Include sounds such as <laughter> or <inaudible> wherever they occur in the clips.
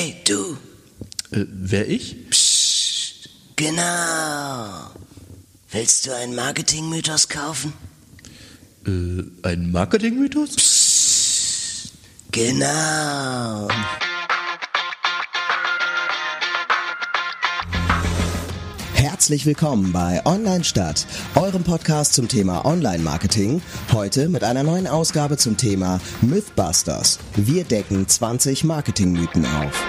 Hey, du. Äh, wer ich? Psst. Genau. Willst du einen Marketingmythos kaufen? Äh, ein Marketingmythos? Psst. Genau. Herzlich willkommen bei Online Stadt, eurem Podcast zum Thema Online-Marketing. Heute mit einer neuen Ausgabe zum Thema Mythbusters. Wir decken 20 Marketingmythen auf.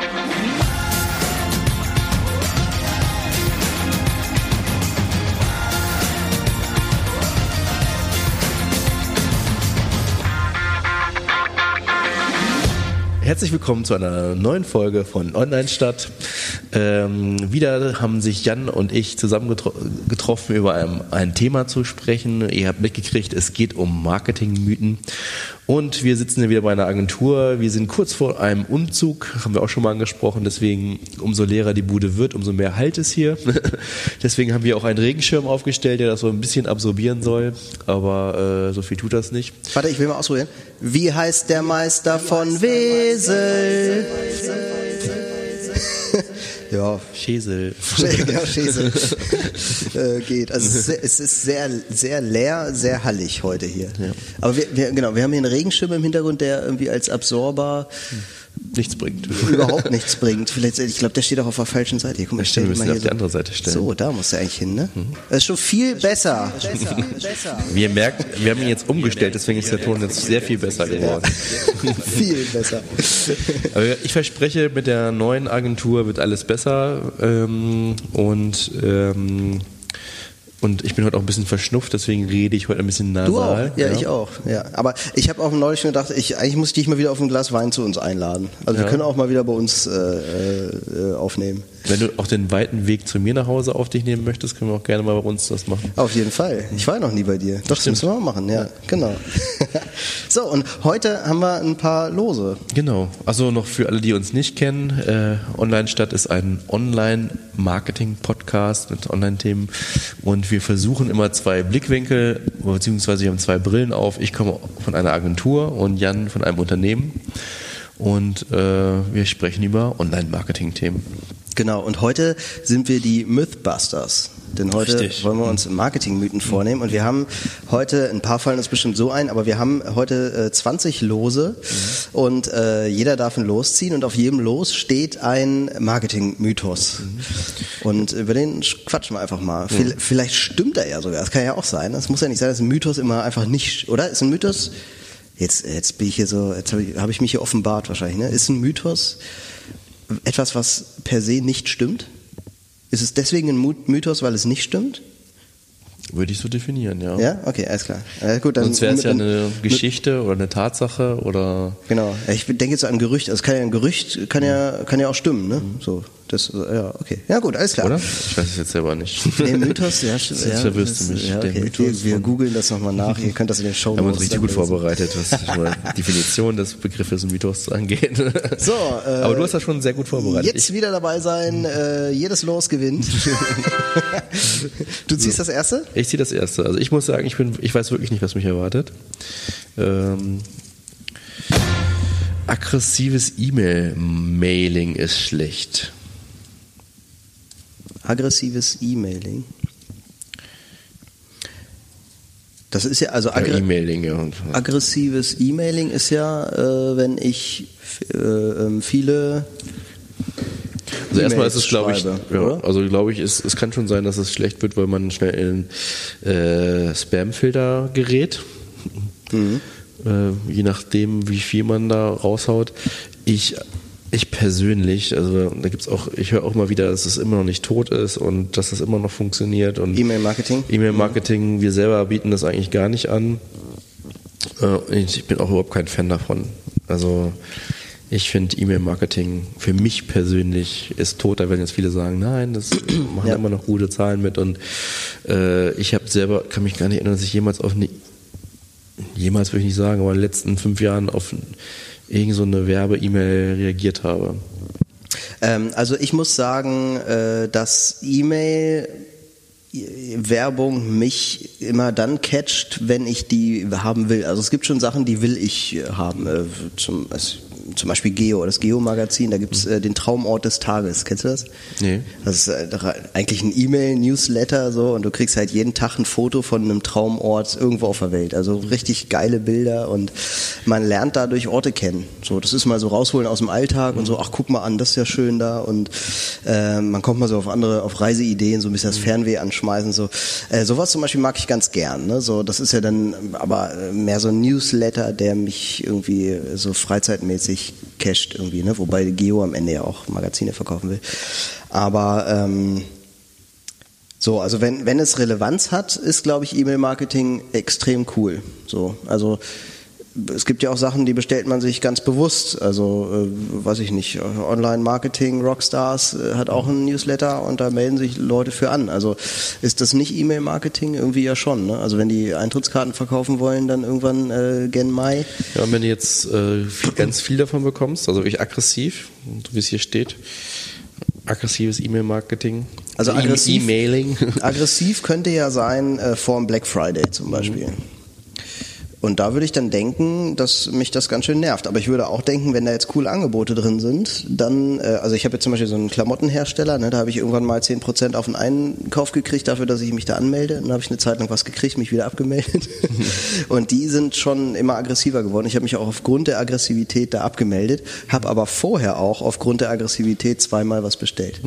Herzlich willkommen zu einer neuen Folge von Online Stadt. Ähm, wieder haben sich Jan und ich zusammen getro über ein, ein Thema zu sprechen. Ihr habt mitgekriegt, es geht um Marketingmythen. Und wir sitzen hier wieder bei einer Agentur. Wir sind kurz vor einem Umzug, haben wir auch schon mal angesprochen. Deswegen, umso leerer die Bude wird, umso mehr Halt es hier. <laughs> deswegen haben wir auch einen Regenschirm aufgestellt, der das so ein bisschen absorbieren soll. Aber äh, so viel tut das nicht. Warte, ich will mal ausprobieren. Wie heißt der Meister von Wesel? Ja. Schäsel. <laughs> ja, Schäsel. <laughs> äh, geht. Also es ist, sehr, es ist sehr, sehr leer, sehr hallig heute hier. Ja. Aber wir, wir, genau, wir haben hier einen Regenschirm im Hintergrund, der irgendwie als Absorber nichts bringt. <laughs> überhaupt nichts bringt. Vielleicht, ich glaube, der steht auch auf der falschen Seite. Hier, guck mal, Ja, stimmt, wir müssen auf die so. andere Seite stellen. So, da muss er eigentlich hin, ne? Das ist schon viel besser. besser, <laughs> besser. Wie ihr merkt, wir haben ihn jetzt umgestellt, deswegen ist der Ton jetzt sehr viel besser geworden. <laughs> viel besser. Aber ich verspreche, mit der neuen Agentur wird alles besser ähm, und ähm, und ich bin heute auch ein bisschen verschnupft, deswegen rede ich heute ein bisschen nasal. Du auch? Ja, ich auch. Ja. Aber ich habe auch neulich schon gedacht, ich, eigentlich muss ich dich mal wieder auf ein Glas Wein zu uns einladen. Also wir Ja. können auch mal wieder bei uns äh, äh, aufnehmen. Wenn du auch den weiten Weg zu mir nach Hause auf dich nehmen möchtest, können wir auch gerne mal bei uns das machen. Auf jeden Fall. Ich war noch nie bei dir. Doch, das müssen wir mal machen, ja, genau. <laughs> so, und heute haben wir ein paar Lose. Genau. Also noch für alle, die uns nicht kennen, äh, Online Stadt ist ein Online-Marketing-Podcast mit Online-Themen und wir versuchen immer zwei Blickwinkel, beziehungsweise wir haben zwei Brillen auf. Ich komme von einer Agentur und Jan von einem Unternehmen und äh, wir sprechen über Online-Marketing-Themen. Genau, und heute sind wir die Mythbusters. Denn heute Richtig. wollen wir uns Marketingmythen vornehmen. Und wir haben heute, ein paar fallen uns bestimmt so ein, aber wir haben heute äh, 20 Lose und äh, jeder darf ein Los ziehen und auf jedem Los steht ein Marketingmythos. Und über den quatschen wir einfach mal. Viel- Vielleicht stimmt er ja sogar, das kann ja auch sein. Es muss ja nicht sein, dass ein Mythos immer einfach nicht, oder? Ist ein Mythos, jetzt, jetzt bin ich hier so, jetzt habe ich, hab ich mich hier offenbart wahrscheinlich, ne? Ist ein Mythos etwas, was per se nicht stimmt? Ist es deswegen ein Mythos, weil es nicht stimmt? Würde ich so definieren, ja. Ja, okay, alles klar. Äh, gut, dann, Sonst wäre es ja eine Geschichte oder eine Tatsache oder Genau. Ich denke jetzt an Gerücht. Also kann ja ein Gerücht kann ja kann ja auch stimmen, ne? So, das ja okay. Ja gut, alles klar. oder? Ich weiß es jetzt selber nicht. Der Mythos, ja, stimmt. Jetzt verwirrst du mich. Ja, Der okay. Mythos wir, wir googeln das nochmal nach. Ihr könnt das in den Show Wir haben uns richtig gut vorbereitet, was mal Definition des Begriffes Mythos angeht. <laughs> So, äh, Aber du hast das schon sehr gut vorbereitet. Jetzt wieder dabei sein. Äh, jedes Los gewinnt. <laughs> du ziehst das erste? Ich, ich ziehe das erste. Also ich muss sagen, ich bin, ich weiß wirklich nicht, was mich erwartet. Ähm, aggressives E-Mail-Mailing ist schlecht. Aggressives E-Mailing. Das ist ja, also Ja, aggr ja. Und, aggressives E-Mailing ist ja, äh, wenn ich äh, ähm, viele. Also erstmal ist es, glaube ich, ja, also glaube ich, es, es kann schon sein, dass es schlecht wird, weil man schnell in äh, Spam-Filter gerät. Mhm. Äh, je nachdem, wie viel man da raushaut. Ich, ich persönlich, also da gibt's auch, ich höre auch mal wieder, dass es immer noch nicht tot ist und dass das immer noch funktioniert und E-Mail-Marketing? E-Mail-Marketing, wir selber bieten das eigentlich gar nicht an. Äh, ich bin auch überhaupt kein Fan davon. Also ich finde E-Mail-Marketing für mich persönlich ist tot. Da werden jetzt viele sagen, nein, das <clears throat> machen Ja. immer noch gute Zahlen mit. Und äh, ich habe selber, kann mich gar nicht erinnern, dass ich jemals auf eine, jemals würde ich nicht sagen, aber in den letzten fünf Jahren auf irgend so eine Werbe-E-Mail reagiert habe. Ähm, also ich muss sagen, äh, dass E-Mail Werbung mich immer dann catcht, wenn ich die haben will. Also es gibt schon Sachen, die will ich äh, haben. Äh, zum, es, zum Beispiel Geo, das Geo-Magazin, da gibt's äh, den Traumort des Tages. Kennst du das? Nee. Das ist äh, eigentlich ein E-Mail-Newsletter so und du kriegst halt jeden Tag ein Foto von einem Traumort irgendwo auf der Welt. Also richtig geile Bilder und man lernt dadurch Orte kennen. So, das ist mal so rausholen aus dem Alltag und so, ach guck mal an, das ist ja schön da und äh, man kommt mal so auf andere, auf Reiseideen, so ein bisschen das Fernweh anschmeißen. So, äh, sowas zum Beispiel mag ich ganz gern. Ne? So, das ist ja dann aber mehr so ein Newsletter, der mich irgendwie so freizeitmäßig casht irgendwie, ne? Wobei Geo am Ende ja auch Magazine verkaufen will. Aber ähm, so, also wenn, wenn es Relevanz hat, ist, glaube ich, E-Mail-Marketing extrem cool. So, also es gibt ja auch Sachen, die bestellt man sich ganz bewusst. Also, äh, weiß ich nicht, Online-Marketing, Rockstars äh, hat auch einen Newsletter und da melden sich Leute für an. Also ist das nicht E-Mail-Marketing? Irgendwie ja schon. Ne? Also wenn die Eintrittskarten verkaufen wollen, dann irgendwann äh, gen Mai. Ja, und wenn du jetzt äh, viel, ganz viel davon bekommst, also wirklich aggressiv, so wie es hier steht, aggressives E-Mail-Marketing, Also aggressiv- E-Mailing. Aggressiv könnte ja sein äh, vor dem Black Friday zum Beispiel. Und da würde ich dann denken, dass mich das ganz schön nervt. Aber ich würde auch denken, wenn da jetzt coole Angebote drin sind, dann, äh, also ich habe jetzt zum Beispiel so einen Klamottenhersteller, ne, da habe ich irgendwann mal 10% auf einen Einkauf gekriegt dafür, dass ich mich da anmelde. Und dann habe ich eine Zeit lang was gekriegt, mich wieder abgemeldet. <laughs> Und die sind schon immer aggressiver geworden. Ich habe mich auch aufgrund der Aggressivität da abgemeldet, habe aber vorher auch aufgrund der Aggressivität zweimal was bestellt.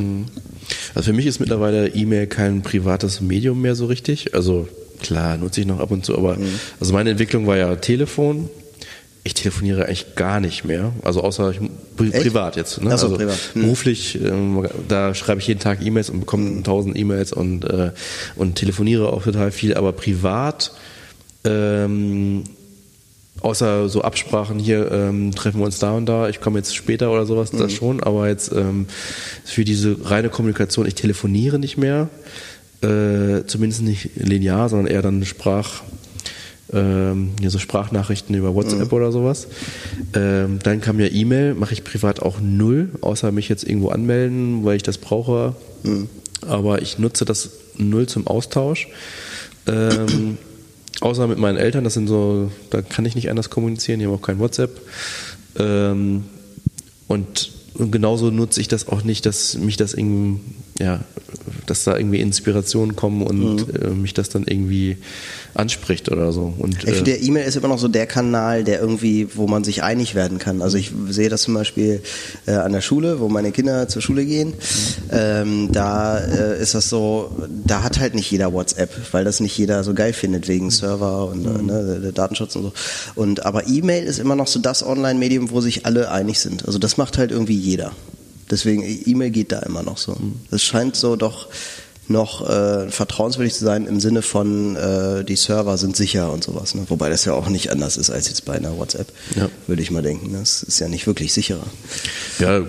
Also für mich ist mittlerweile E-Mail kein privates Medium mehr so richtig. Also klar, nutze ich noch ab und zu, aber Mhm. also meine Entwicklung war ja Telefon. Ich telefoniere eigentlich gar nicht mehr. Also außer ich, pri Echt? privat jetzt. Ne? So, also privat. Mhm. beruflich, ähm, da schreibe ich jeden Tag E-Mails und bekomme tausend E-Mails und, äh, und telefoniere auch total viel. Aber privat ähm, außer so Absprachen hier ähm, treffen wir uns da und da, ich komme jetzt später oder sowas, das schon, aber jetzt ähm, für diese reine Kommunikation, ich telefoniere nicht mehr, äh, zumindest nicht linear, sondern eher dann Sprach, ähm, so Sprachnachrichten über WhatsApp oder sowas. Ähm, dann kam ja E-Mail, mache ich privat auch null, außer mich jetzt irgendwo anmelden, weil ich das brauche. Aber ich nutze das null zum Austausch. Ähm, <clears throat> außer mit meinen Eltern, das sind so, da kann ich nicht anders kommunizieren, die haben auch kein WhatsApp. Ähm, und, und genauso nutze ich das auch nicht, dass mich das irgendwie, ja, dass da irgendwie Inspirationen kommen und äh, mich das dann irgendwie anspricht oder so. Und, Ich finde, äh, der E-Mail ist immer noch so der Kanal, der irgendwie, wo man sich einig werden kann. Also ich sehe das zum Beispiel äh, an der Schule, wo meine Kinder zur Schule gehen. Ähm, da äh, ist das so, da hat halt nicht jeder WhatsApp, weil das nicht jeder so geil findet wegen Server und äh, ne, der Datenschutz und so. Und aber E-Mail ist immer noch so das Online-Medium, wo sich alle einig sind. Also das macht halt irgendwie jeder. Deswegen E-Mail geht da immer noch so. Es scheint so doch noch äh, vertrauenswürdig zu sein im Sinne von äh, die Server sind sicher und sowas. Ne? Wobei das ja auch nicht anders ist als jetzt bei einer WhatsApp, Ja. würde ich mal denken. Das ist ja nicht wirklich sicherer. ja,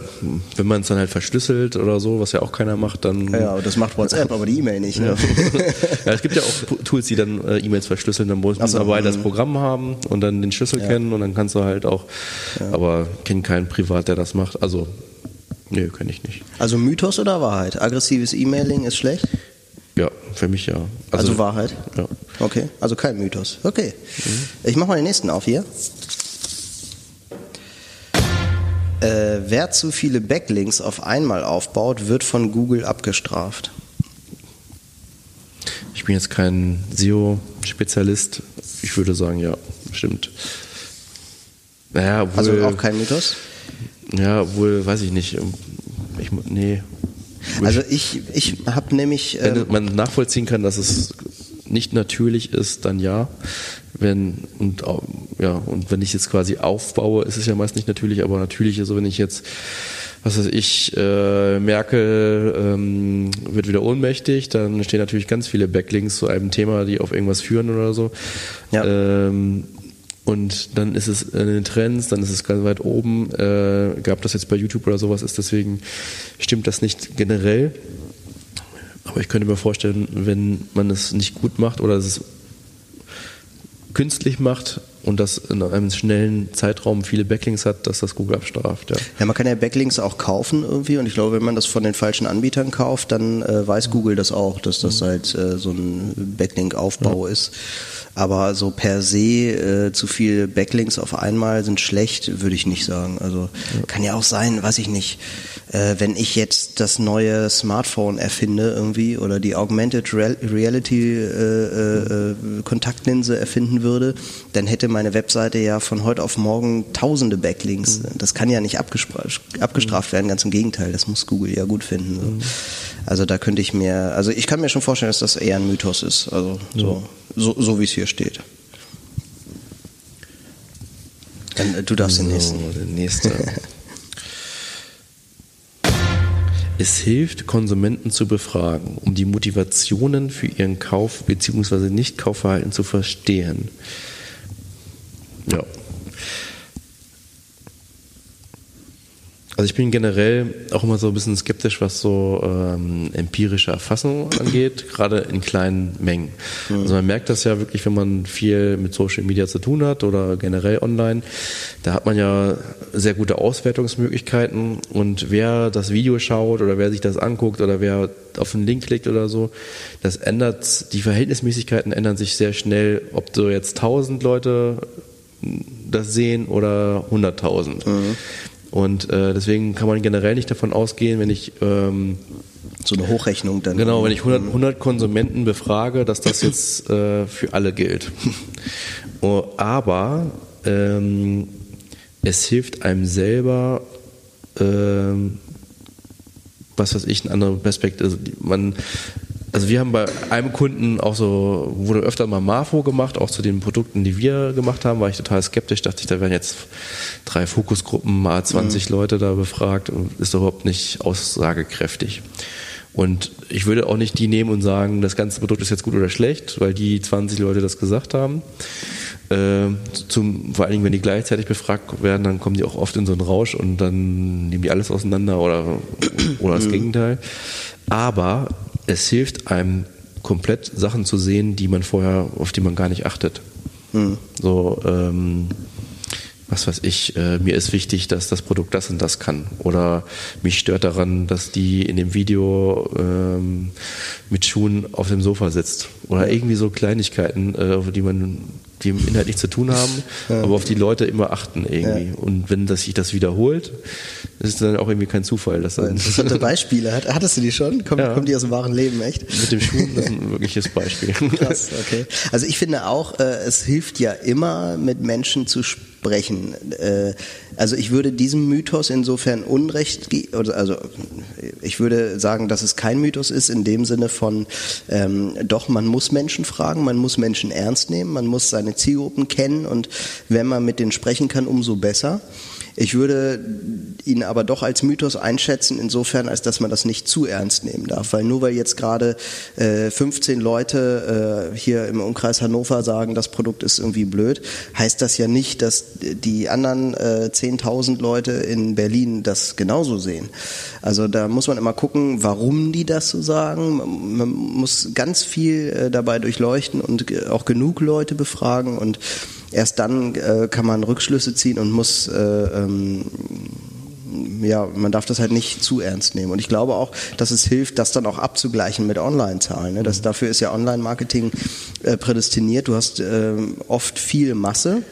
wenn man es dann halt verschlüsselt oder so, was ja auch keiner macht, dann Ja, aber das macht WhatsApp, aber die E-Mail nicht. Ne? ja, es gibt ja auch Tools, die dann äh, E-Mails verschlüsseln, dann muss man so, aber das mhm. Programm haben und dann den Schlüssel kennen und dann kannst du halt auch, aber kenne keinen Privat, der das macht. Also, nee, kenne ich nicht. Also Mythos oder Wahrheit? Aggressives E-Mailing ist schlecht? Ja, für mich ja. Also, Wahrheit? Ja. Okay, also kein Mythos. Okay. Ich mache mal den nächsten auf hier. Äh, wer zu viele Backlinks auf einmal aufbaut, wird von Google abgestraft. Ich bin jetzt kein SEO-Spezialist. Ich würde sagen, ja, stimmt. Naja, obwohl, Also auch kein Mythos? Ja, obwohl, weiß ich nicht. Ich, mu- nee. Also ich, ich habe nämlich... Wenn Ähm, man nachvollziehen kann, dass es nicht natürlich ist, dann ja. Wenn und ja und wenn ich jetzt quasi aufbaue, ist es ja meist nicht natürlich, aber natürlich ist so, wenn ich jetzt was weiß ich äh, merke, ähm, wird wieder ohnmächtig, dann stehen natürlich ganz viele Backlinks zu einem Thema, die auf irgendwas führen oder so. Ja. Ähm, und dann ist es in den Trends, dann ist es ganz weit oben. Äh, gab das jetzt bei YouTube oder sowas, ist deswegen stimmt das nicht generell. Aber ich könnte mir vorstellen, wenn man es nicht gut macht oder es künstlich macht, und das in einem schnellen Zeitraum viele Backlinks hat, dass das Google abstraft. Ja. Ja, man kann ja Backlinks auch kaufen irgendwie und ich glaube, wenn man das von den falschen Anbietern kauft, dann äh, weiß Google das auch, dass das halt äh, so ein Backlink-Aufbau ist. Aber so per se äh, zu viel Backlinks auf einmal sind schlecht, würde ich nicht sagen. Also kann ja auch sein, weiß ich nicht. Äh, wenn ich jetzt das neue Smartphone erfinde irgendwie oder die Augmented Real Reality äh, äh, äh, Kontaktlinse erfinden würde, dann hätte meine Webseite ja von heute auf morgen tausende Backlinks. Das kann ja nicht abgespra abgestraft werden, ganz im Gegenteil. Das muss Google ja gut finden. So. Also da könnte ich mir, also ich kann mir schon vorstellen, dass das eher ein Mythos ist. Also so, so, so wie es hier steht. Dann, äh, du darfst den nächsten. So, der nächste. <laughs> Es hilft, Konsumenten zu befragen, um die Motivationen für ihren Kauf bzw. Nicht-Kaufverhalten zu verstehen. Ja. Also ich bin generell auch immer so ein bisschen skeptisch, was so ähm, empirische Erfassung <clears throat> angeht, gerade in kleinen Mengen. Also man merkt das ja wirklich, wenn man viel mit Social Media zu tun hat oder generell online. Da hat man ja sehr gute Auswertungsmöglichkeiten und wer das Video schaut oder wer sich das anguckt oder wer auf einen Link klickt oder so, das ändert, die Verhältnismäßigkeiten ändern sich sehr schnell, ob so jetzt 1000 Leute das sehen oder 100.000. Und äh, deswegen kann man generell nicht davon ausgehen, wenn ich ähm, So eine Hochrechnung dann. genau, wenn ich 100, 100 Konsumenten befrage, dass das jetzt <laughs> äh, für alle gilt. Oh, Aber ähm, es hilft einem selber, ähm, was weiß ich, eine andere Perspektive. Also man, also wir haben bei einem Kunden auch so, wurde öfter mal Marfo gemacht, auch zu den Produkten, die wir gemacht haben, war ich total skeptisch, dachte ich, da werden jetzt drei Fokusgruppen, mal 20 Leute da befragt und ist überhaupt nicht aussagekräftig. Und ich würde auch nicht die nehmen und sagen, das ganze Produkt ist jetzt gut oder schlecht, weil die 20 Leute das gesagt haben. Ähm, zum, vor allen Dingen, wenn die gleichzeitig befragt werden, dann kommen die auch oft in so einen Rausch und dann nehmen die alles auseinander oder, oder das Gegenteil. Aber es hilft einem komplett Sachen zu sehen, die man vorher, auf die man gar nicht achtet. So, ähm, was weiß ich, äh, mir ist wichtig, dass das Produkt das und das kann. Oder mich stört daran, dass die in dem Video ähm, mit Schuhen auf dem Sofa sitzt. Oder irgendwie so Kleinigkeiten, äh, auf die man die im Inhalt nichts zu tun haben, aber auf die Leute immer achten irgendwie. Und wenn das sich das wiederholt, ist es dann auch irgendwie kein Zufall, dass dann Interessante <laughs> Beispiele. Hat- Hattest du die schon? Kommen, Ja. kommen die aus dem wahren Leben, echt? mit dem Schuh, das ist ein wirkliches Beispiel. Krass, okay. Also ich finde auch, äh, es hilft ja immer, mit Menschen zu sprechen. Äh, also ich würde diesem Mythos insofern Unrecht, ge- oder also ich würde sagen, dass es kein Mythos ist in dem Sinne von, ähm, doch, man muss Menschen fragen, man muss Menschen ernst nehmen, man muss seine Zielgruppen kennen und wenn man mit denen sprechen kann, umso besser. Ich würde ihn aber doch als Mythos einschätzen, insofern, als dass man das nicht zu ernst nehmen darf. Weil nur weil jetzt gerade äh, 15 Leute äh, hier im Umkreis Hannover sagen, das Produkt ist irgendwie blöd, heißt das ja nicht, dass die anderen äh, 10.000 Leute in Berlin das genauso sehen. Also da muss man immer gucken, warum die das so sagen. Man muss ganz viel äh, dabei durchleuchten und äh, auch genug Leute befragen und erst dann äh, kann man Rückschlüsse ziehen und muss äh, ähm, ja, man darf das halt nicht zu ernst nehmen. Und ich glaube auch, dass es hilft, das dann auch abzugleichen mit Online-Zahlen. Ne? Dafür ist ja Online-Marketing äh, prädestiniert. Du hast ähm, oft viel Masse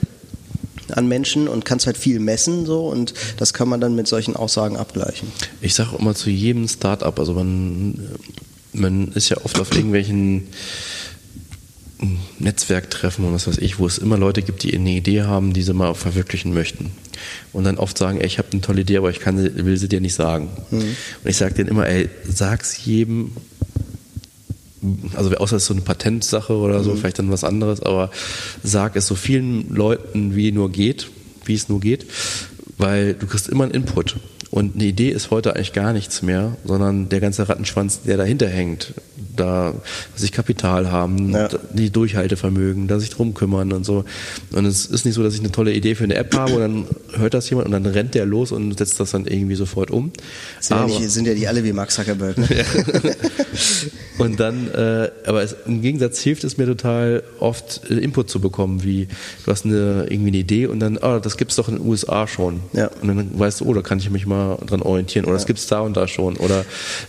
an Menschen und kannst halt viel messen so und das kann man dann mit solchen Aussagen abgleichen. Ich sage immer zu jedem Start-up, also man, man ist ja oft auf irgendwelchen Netzwerktreffen und was weiß ich, wo es immer Leute gibt, die eine Idee haben, die sie mal verwirklichen möchten. Und dann oft sagen, ey, ich habe eine tolle Idee, aber ich kann, sie- will sie dir nicht sagen. Und ich sage denen immer, ey, sag's jedem, also außer es ist so eine Patentsache oder so, vielleicht dann was anderes, aber sag es so vielen Leuten, wie nur geht, wie es nur geht, weil du kriegst immer einen Input. Und eine Idee ist heute eigentlich gar nichts mehr, sondern der ganze Rattenschwanz, der dahinter hängt, da sich Kapital haben, Ja. die Durchhaltevermögen, da sich drum kümmern und so. Und es ist nicht so, dass ich eine tolle Idee für eine App habe und dann hört das jemand und dann rennt der los und setzt das dann irgendwie sofort um. Sind, ja Aber- nicht, sind ja die alle wie Mark Zuckerberg. <laughs> Ne? und dann, äh, aber es, im Gegensatz hilft es mir total oft äh, Input zu bekommen, wie du hast eine, irgendwie eine Idee und dann, ah, das gibt's doch in den USA schon. Ja. Und dann weißt du, oh, da kann ich mich mal dran orientieren oder das gibt's da und da schon. Oder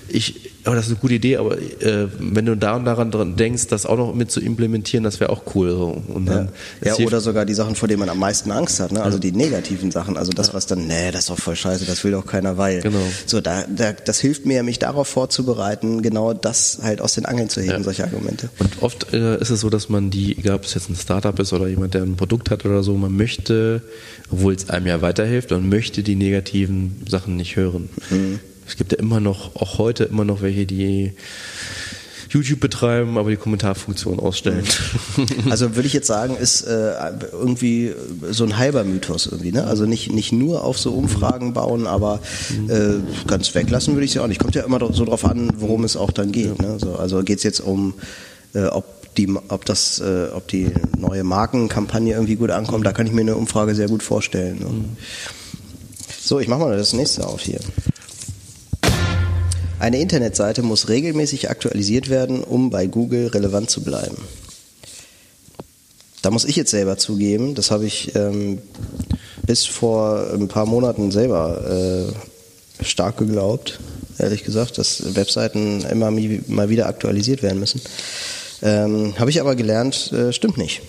ich, aber das ist eine gute Idee, aber äh, wenn du da und daran dran denkst, das auch noch mit zu implementieren, das wäre auch cool. So. Und dann, Ja, ja oder sogar die Sachen, vor denen man am meisten Angst hat, ne? also die negativen Sachen, also das, was dann, nee, das ist doch voll scheiße, das will doch keiner, weil. Genau. So, da, da, das hilft mir, mich darauf vorzubereiten, genau das halt aus den Angeln zu heben, Ja. solche Argumente. Und oft äh, ist es so, dass man die, egal ob es jetzt ein Startup ist oder jemand, der ein Produkt hat oder so, man möchte, obwohl es einem ja weiterhilft, man möchte die negativen Sachen nicht hören. Es gibt ja immer noch, auch heute immer noch welche, die YouTube betreiben, aber die Kommentarfunktion ausstellen. <laughs> Also würde ich jetzt sagen, ist äh, irgendwie so ein halber Mythos irgendwie, ne? Also nicht, nicht nur auf so Umfragen bauen, aber äh, ganz weglassen würde ich ja auch nicht. Kommt ja immer so drauf an, worum es auch dann geht. Ne? So, also geht es jetzt um, äh, ob die, ob das, äh, ob die neue Markenkampagne irgendwie gut ankommt, da kann ich mir eine Umfrage sehr gut vorstellen. Ne? So, ich mache mal das nächste auf hier. Eine Internetseite muss regelmäßig aktualisiert werden, um bei Google relevant zu bleiben. Da muss ich jetzt selber zugeben, das habe ich ähm, bis vor ein paar Monaten selber äh, stark geglaubt, ehrlich gesagt, dass Webseiten immer mal wieder aktualisiert werden müssen. Ähm, habe ich aber gelernt, äh, stimmt nicht.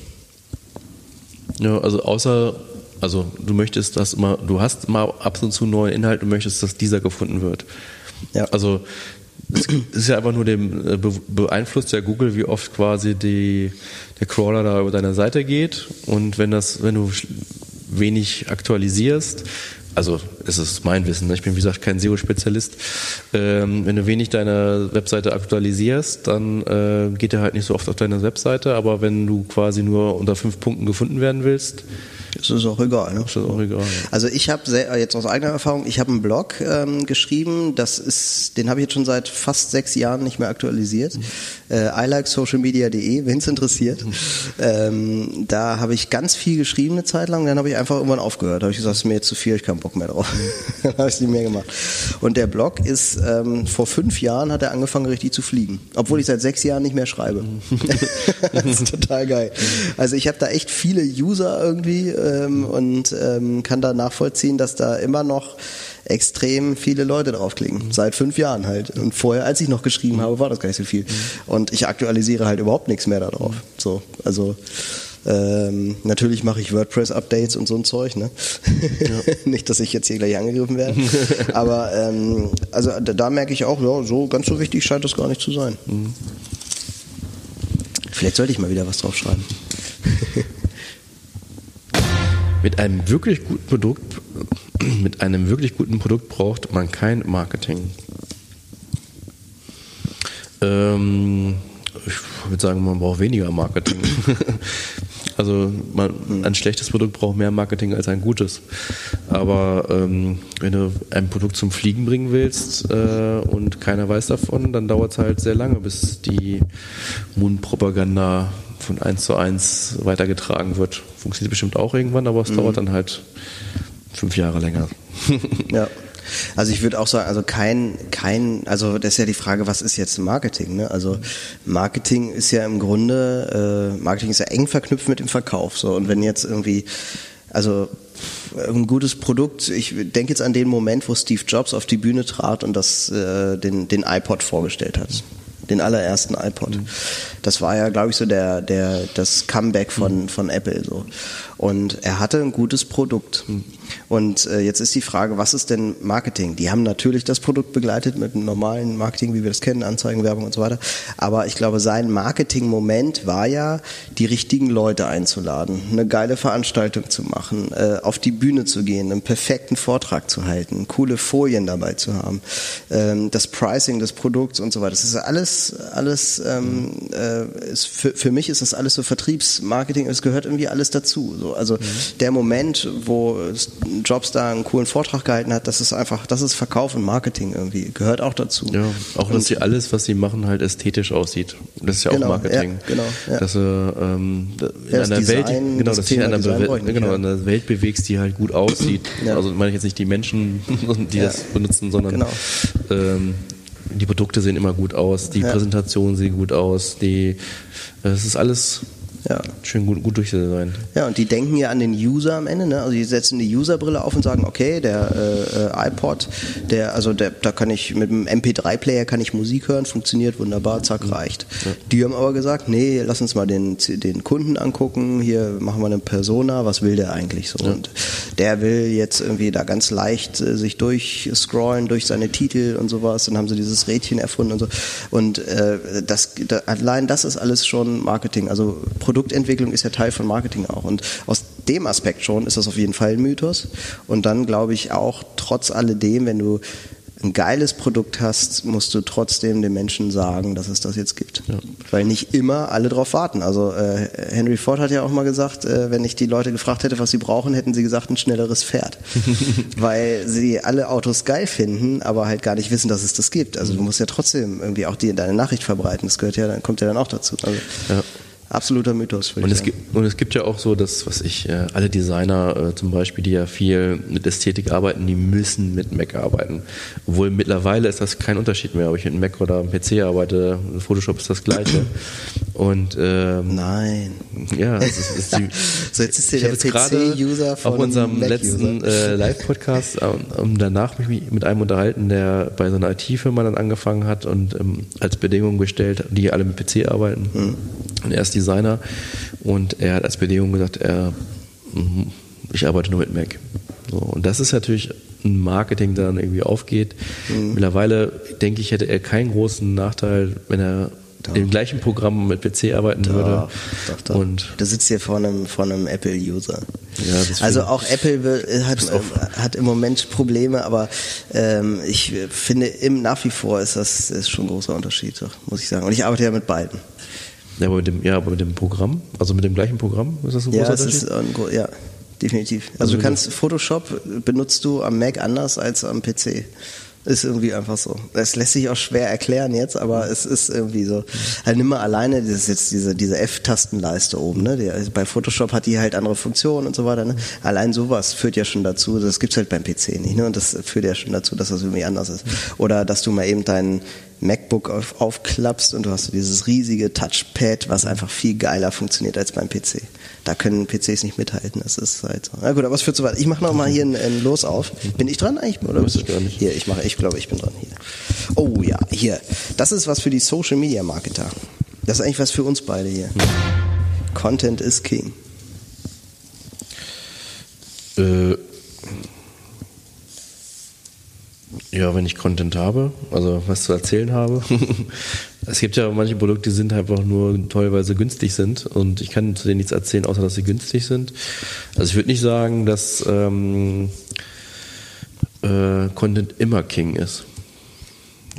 Ja, also außer, also du möchtest, dass immer, du hast mal ab und zu neuen Inhalt und möchtest, dass dieser gefunden wird. Ja. Also es ist ja einfach nur dem äh, be beeinflusst ja Google, wie oft quasi die, der Crawler da über deine Seite geht und wenn das, wenn du wenig aktualisierst, also es ist mein Wissen, ne? ich bin wie gesagt kein SEO-Spezialist, ähm, wenn du wenig deine Webseite aktualisierst, dann äh, geht er halt nicht so oft auf deine Webseite, aber wenn du quasi nur unter fünf Punkten gefunden werden willst, Das ist auch egal. Ne? ist auch egal. ja. Also ich habe jetzt aus eigener Erfahrung, ich habe einen Blog ähm, geschrieben, das ist, den habe ich jetzt schon seit fast sechs Jahren nicht mehr aktualisiert. Äh, ilikesocialmedia.de, wenn es interessiert. Ähm, da habe ich ganz viel geschrieben eine Zeit lang, dann habe ich einfach irgendwann aufgehört. Da habe ich gesagt, es ist mir jetzt zu viel, ich habe keinen Bock mehr drauf. <laughs> dann habe ich es nicht mehr gemacht. Und der Blog ist, ähm, vor fünf Jahren hat er angefangen richtig zu fliegen. Obwohl ich seit sechs Jahren nicht mehr schreibe. <laughs> das ist total geil. Also ich habe da echt viele User irgendwie ähm, und ähm, kann da nachvollziehen, dass da immer noch extrem viele Leute draufklicken. Seit fünf Jahren halt. Und vorher, als ich noch geschrieben habe, war das gar nicht so viel. Und ich aktualisiere halt überhaupt nichts mehr da drauf. So, also ähm, natürlich mache ich WordPress-Updates und so ein Zeug, ne? <laughs> Nicht, dass ich jetzt hier gleich angegriffen werde. <laughs> Aber ähm, also da, da merke ich auch, ja, so ganz so wichtig scheint das gar nicht zu sein. Vielleicht sollte ich mal wieder was draufschreiben. <laughs> Mit einem wirklich guten Produkt, <clears throat> mit einem wirklich guten Produkt braucht man kein Marketing. Ähm, ich würde sagen, man braucht weniger Marketing. <laughs> also man, ein schlechtes Produkt braucht mehr Marketing als ein gutes. Aber ähm, wenn du ein Produkt zum Fliegen bringen willst äh, und keiner weiß davon, dann dauert es halt sehr lange, bis die Mundpropaganda von eins zu eins weitergetragen wird. Funktioniert bestimmt auch irgendwann, aber es dauert dann halt fünf Jahre länger. <laughs> Ja. Also ich würde auch sagen, also kein, kein, also das ist ja die Frage, was ist jetzt Marketing? Ne? Also Marketing ist ja im Grunde, äh, Marketing ist ja eng verknüpft mit dem Verkauf. So und wenn jetzt irgendwie, also ein gutes Produkt, ich denke jetzt an den Moment, wo Steve Jobs auf die Bühne trat und das, äh, den, den iPod vorgestellt hat. Den allerersten iPod. Das war ja, glaube ich, so der, der, das Comeback von, von Apple so. Und er hatte ein gutes Produkt. Und äh, jetzt ist die Frage, was ist denn Marketing? Die haben natürlich das Produkt begleitet mit einem normalen Marketing, wie wir das kennen, Anzeigen, Werbung und so weiter. Aber ich glaube, sein Marketing-Moment war ja, die richtigen Leute einzuladen, eine geile Veranstaltung zu machen, äh, auf die Bühne zu gehen, einen perfekten Vortrag zu halten, coole Folien dabei zu haben, ähm, das Pricing des Produkts und so weiter. Das ist alles, alles, ähm, äh, ist für, für mich ist das alles so Vertriebsmarketing, es gehört irgendwie alles dazu. So. Also der Moment, wo Jobstar einen coolen Vortrag gehalten hat, das ist einfach, das ist Verkauf und Marketing irgendwie, gehört auch dazu. Ja, auch dass sie alles, was sie machen, halt ästhetisch aussieht. Das ist ja Genau, auch Marketing. ja, genau, ja. Dass du ähm, in Ja, das einer Welt, Design, genau, das dass du dich in Thema einer, Be nicht, genau, ja. in einer Welt bewegst, die halt gut aussieht. Also meine ich jetzt nicht die Menschen, <laughs> die das benutzen, sondern Genau. ähm, die Produkte sehen immer gut aus, die Ja. Präsentation sieht gut aus, die es ist alles Ja. schön gut, gut durchdesignt. Ja, und die denken ja an den User am Ende, ne? Also die setzen die Userbrille auf und sagen, okay, der äh, äh, iPod, der, also der, da kann ich mit dem MP3-Player kann ich Musik hören, funktioniert wunderbar, zack, reicht. Die haben aber gesagt, nee, lass uns mal den, den Kunden angucken, hier machen wir eine Persona, was will der eigentlich so? Und der will jetzt irgendwie da ganz leicht äh, sich durchscrollen durch seine Titel und sowas. Dann haben sie dieses Rädchen erfunden und so. Und äh, das, da, allein das ist alles schon Marketing. Also Produktentwicklung ist ja Teil von Marketing auch. Und aus dem Aspekt schon ist das auf jeden Fall ein Mythos. Und dann glaube ich auch, trotz alledem, wenn du ein geiles Produkt hast, musst du trotzdem den Menschen sagen, dass es das jetzt gibt. Weil nicht immer alle drauf warten. Also äh, Henry Ford hat ja auch mal gesagt, äh, wenn ich die Leute gefragt hätte, was sie brauchen, hätten sie gesagt, ein schnelleres Pferd. <laughs> Weil sie alle Autos geil finden, aber halt gar nicht wissen, dass es das gibt. Also du musst ja trotzdem irgendwie auch die, deine Nachricht verbreiten. Das gehört ja, dann kommt ja dann auch dazu. Also, Ja. Absoluter Mythos. Und es, gibt, und es gibt ja auch so, dass, was ich, äh, alle Designer äh, zum Beispiel, die ja viel mit Ästhetik arbeiten, die müssen mit Mac arbeiten. Obwohl mittlerweile ist das kein Unterschied mehr, ob ich mit Mac oder am PC arbeite. Photoshop ist das gleiche. Und ähm, Nein. ja, es ist, ist die, <laughs> So, jetzt ist hier ich habe der jetzt gerade PC-User von auf unserem letzten äh, Live-Podcast ähm, um danach mich mit einem unterhalten, der bei so einer IT-Firma dann angefangen hat und ähm, als Bedingung gestellt, die alle mit PC arbeiten. Mhm. Und er ist Designer und er hat als Bedingung gesagt, er, mhm, ich arbeite nur mit Mac. So, und das ist natürlich ein Marketing, der dann irgendwie aufgeht. Mhm. Mittlerweile denke ich, hätte er keinen großen Nachteil, wenn er im gleichen Programm mit PC arbeiten würde. Doch, doch. Und du sitzt hier vor einem, vor einem Apple-User. Ja, also auch Apple will, hat, äh, hat im Moment Probleme, aber ähm, ich finde im, nach wie vor ist das ist schon ein großer Unterschied, doch, muss ich sagen. Und ich arbeite ja mit beiden. Ja, aber mit dem, ja, aber mit dem Programm, also mit dem gleichen Programm, ist das ein Ja, großer es Unterschied? ist ein, ja, definitiv. Also, Also du kannst Photoshop benutzt du am Mac anders als am PC. Ist irgendwie einfach so. Das lässt sich auch schwer erklären jetzt, aber es ist irgendwie so. Halt nimm mal alleine, das ist jetzt diese, diese F-Tastenleiste oben, ne? Die, also bei Photoshop hat die halt andere Funktionen und so weiter, ne? Allein sowas führt ja schon dazu, das gibt's halt beim PC nicht, ne? Und das führt ja schon dazu, dass das irgendwie anders ist. Oder dass du mal eben deinen MacBook auf, aufklappst und du hast so dieses riesige Touchpad, was einfach viel geiler funktioniert als beim PC. Da können PCs nicht mithalten, das ist halt so. Na gut, aber es führt so weit. Ich mache noch mal hier ein, ein Los auf. Bin ich dran eigentlich? Oder ich gar nicht. Hier, ich mache, ich glaube, ich bin dran hier. Oh ja, hier. Das ist was für die Social Media Marketer. Das ist eigentlich was für uns beide hier. Content is King. Äh, ja, wenn ich Content habe, also was zu erzählen habe. <laughs> es gibt ja manche Produkte, die sind einfach nur teilweise günstig sind und ich kann zu denen nichts erzählen, außer dass sie günstig sind. Also ich würde nicht sagen, dass ähm, äh, Content immer King ist.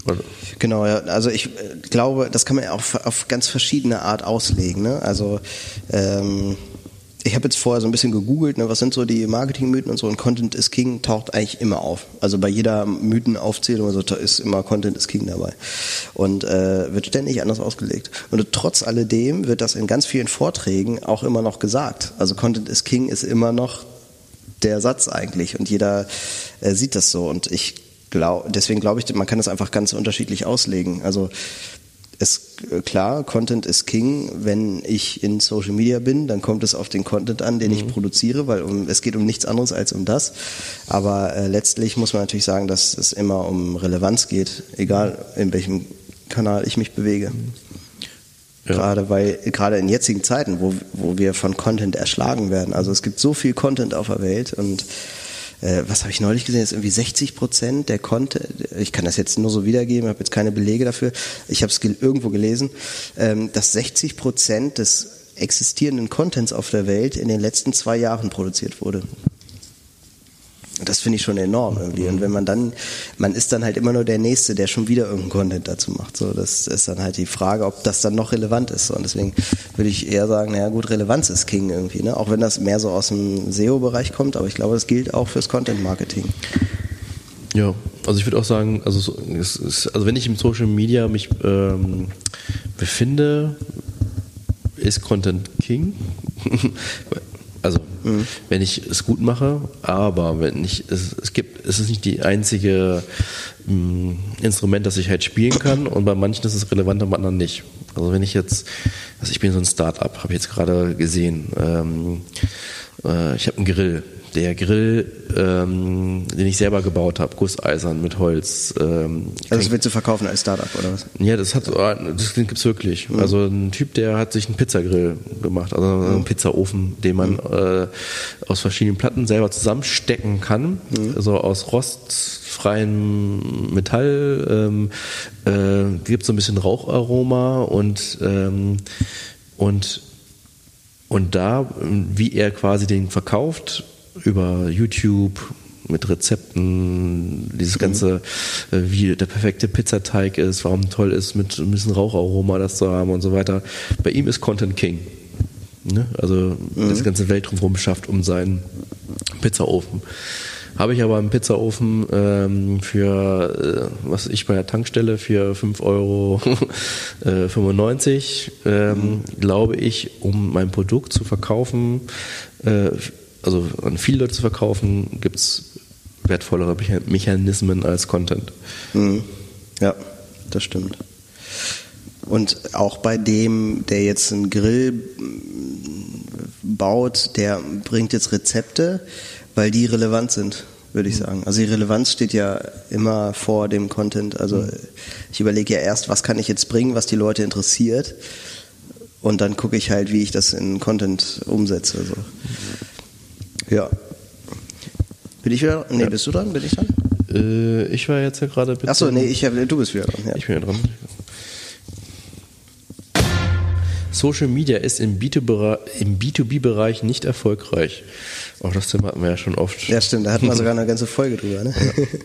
Oder- Genau, ja. Also ich äh, glaube, das kann man ja auch auf ganz verschiedene Art auslegen. Ne? Also ähm, ich habe jetzt vorher so ein bisschen gegoogelt, ne, was sind so die Marketingmythen und so und Content is King taucht eigentlich immer auf. Also bei jeder Mythenaufzählung so ist immer Content is King dabei und äh, wird ständig anders ausgelegt. Und trotz alledem wird das in ganz vielen Vorträgen auch immer noch gesagt. Also Content is King ist immer noch der Satz eigentlich und jeder äh, sieht das so und ich glaube, deswegen glaube ich, man kann das einfach ganz unterschiedlich auslegen. Also ist äh, klar, Content ist King. Wenn ich in Social Media bin, dann kommt es auf den Content an, den ich produziere, weil um, es geht um nichts anderes als um das. Aber äh, letztlich muss man natürlich sagen, dass es immer um Relevanz geht, egal in welchem Kanal ich mich bewege. Ja. Gerade weil, gerade in jetzigen Zeiten, wo, wo wir von Content erschlagen werden. Also es gibt so viel Content auf der Welt und äh, was habe ich neulich gesehen? Ist irgendwie 60 Prozent der Content. Ich kann das jetzt nur so wiedergeben, habe jetzt keine Belege dafür. Ich habe es gel irgendwo gelesen, ähm, dass 60 Prozent des existierenden Contents auf der Welt in den letzten zwei Jahren produziert wurde. Das finde ich schon enorm irgendwie. Und wenn man dann, man ist dann halt immer nur der Nächste, der schon wieder irgendeinen Content dazu macht. So, das ist dann halt die Frage, ob das dann noch relevant ist. Und deswegen würde ich eher sagen, naja gut, Relevanz ist King irgendwie, ne? Auch wenn das mehr so aus dem SEO-Bereich kommt, aber ich glaube, das gilt auch fürs Content-Marketing. Ja, also ich würde auch sagen, also, ist, also wenn ich im Social Media mich ähm, befinde, ist Content King. <laughs> also wenn ich es gut mache, aber wenn ich es, es gibt, es ist nicht die einzige mh, Instrument, das ich halt spielen kann und bei manchen ist es relevant, bei anderen nicht. Also wenn ich jetzt, also ich bin so ein Start-up, habe ich jetzt gerade gesehen. Ähm, äh, ich habe einen Grill. Der Grill, ähm, den ich selber gebaut habe, gusseisern mit Holz. Ähm, Also das willst du verkaufen als Startup oder was? ja, das hat, das gibt's wirklich. Also ein Typ, der hat sich einen Pizzagrill gemacht, also einen Pizzaofen, den man äh, aus verschiedenen Platten selber zusammenstecken kann, also aus rostfreiem Metall, ähm, äh, gibt so ein bisschen Raucharoma und ähm, und und da, wie er quasi den verkauft, über YouTube mit Rezepten, dieses ganze, äh, wie der perfekte Pizzateig ist, warum toll ist, mit ein bisschen Raucharoma das zu haben und so weiter. Bei ihm ist Content King. Ne? Also das ganze Welt drumherum schafft um seinen Pizzaofen. Habe ich aber einen Pizzaofen ähm, für, äh, was ich bei der Tankstelle, für 5,95 Euro <laughs> äh, 95, ähm, glaube ich, um mein Produkt zu verkaufen, äh, also an viele Leute zu verkaufen, gibt es wertvollere Mecha- Mechanismen als Content. Mhm. Ja, das stimmt. Und auch bei dem, der jetzt einen Grill mm, baut, der bringt jetzt Rezepte, weil die relevant sind, würde ich sagen. Also die Relevanz steht ja immer vor dem Content. Also ich überlege ja erst, was kann ich jetzt bringen, was die Leute interessiert. Und dann gucke ich halt, wie ich das in Content umsetze. So. Ja. Bin ich wieder? Nee, bist du dran? Bin ich dran? Äh, ich war jetzt ja gerade. Achso, nee, ich du bist wieder dran. Ja. Ich bin ja dran. Social Media ist im B2B-Bereich im B2B-Bereich nicht erfolgreich. Auch das Thema hatten wir ja schon oft. Ja, stimmt, da hatten wir sogar <laughs> eine ganze Folge drüber. Ne?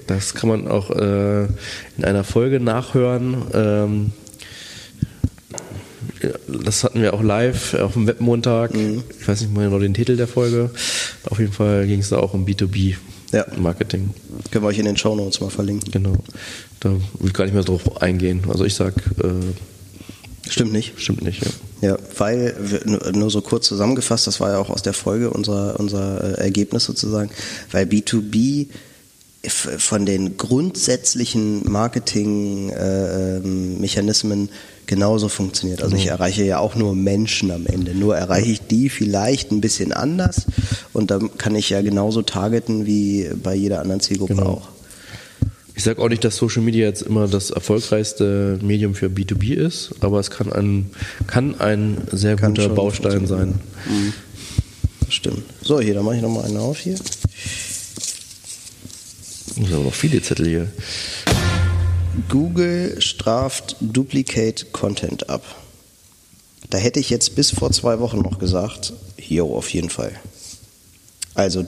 Das kann man auch äh, in einer Folge nachhören. Ähm, ja, das hatten wir auch live auf dem Webmontag. Ich weiß nicht mal genau den Titel der Folge. Auf jeden Fall ging es da auch um B2B-Marketing. Können wir euch in den Shownotes mal verlinken. Genau. Da will ich gar nicht mehr drauf eingehen. Also ich sag, äh, Stimmt nicht. stimmt nicht. Ja. Ja, weil, nur- so kurz zusammengefasst, das war ja auch aus der Folge unser, unser äh, Ergebnis sozusagen, weil B2B f- von den grundsätzlichen Marketing-Mechanismen genauso funktioniert. Also ich erreiche ja auch nur Menschen am Ende. Nur erreiche ich die vielleicht ein bisschen anders und dann kann ich ja genauso targeten wie bei jeder anderen Zielgruppe Genau. auch. Ich sage auch nicht, dass Social Media jetzt immer das erfolgreichste Medium für B2B ist, aber es kann ein, kann ein sehr Kann guter Baustein sein. Das stimmt. So, hier, dann mache ich nochmal einen auf hier. Sind aber noch viele Zettel hier. Google straft Duplicate Content ab. Da hätte ich jetzt bis vor zwei Wochen noch gesagt, jo, auf jeden Fall. Also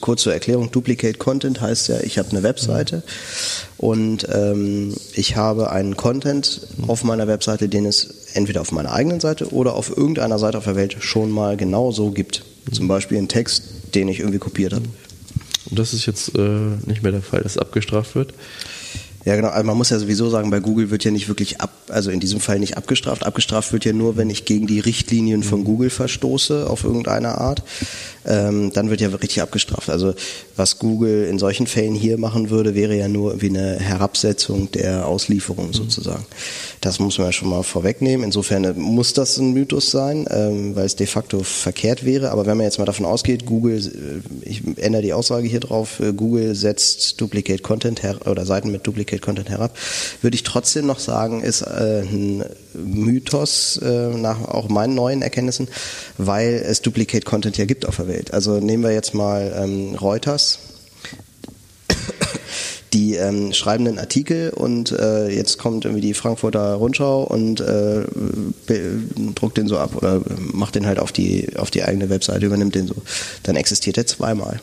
kurz zur Erklärung, Duplicate Content heißt ja, ich habe eine Webseite und ähm, ich habe einen Content auf meiner Webseite, den es entweder auf meiner eigenen Seite oder auf irgendeiner Seite auf der Welt schon mal genau so gibt. Zum Beispiel einen Text, den ich irgendwie kopiert habe. Und das ist jetzt äh, nicht mehr der Fall, dass abgestraft wird. Ja, genau. Also man muss ja sowieso sagen, bei Google wird ja nicht wirklich ab, also in diesem Fall nicht abgestraft. Abgestraft wird ja nur, wenn ich gegen die Richtlinien von Google verstoße auf irgendeine Art. Ähm, dann wird ja richtig abgestraft. Also was Google in solchen Fällen hier machen würde, wäre ja nur wie eine Herabsetzung der Auslieferung sozusagen. Das muss man ja schon mal vorwegnehmen. Insofern äh, muss das ein Mythos sein, ähm, weil es de facto verkehrt wäre. Aber wenn man jetzt mal davon ausgeht, Google, äh, ich ändere die Aussage hier drauf, äh, Google setzt Duplicate Content her oder Seiten mit Duplicate Content herab, würde ich trotzdem noch sagen, ist ein Mythos äh, nach auch meinen neuen Erkenntnissen, weil es Duplicate Content ja gibt auf der Welt. Also nehmen wir jetzt mal ähm, Reuters. <coughs> Die ähm, schreiben einen Artikel und äh, jetzt kommt irgendwie die Frankfurter Rundschau und äh, druckt den so ab oder macht den halt auf die auf die eigene Webseite, übernimmt den so. Dann existiert er zweimal.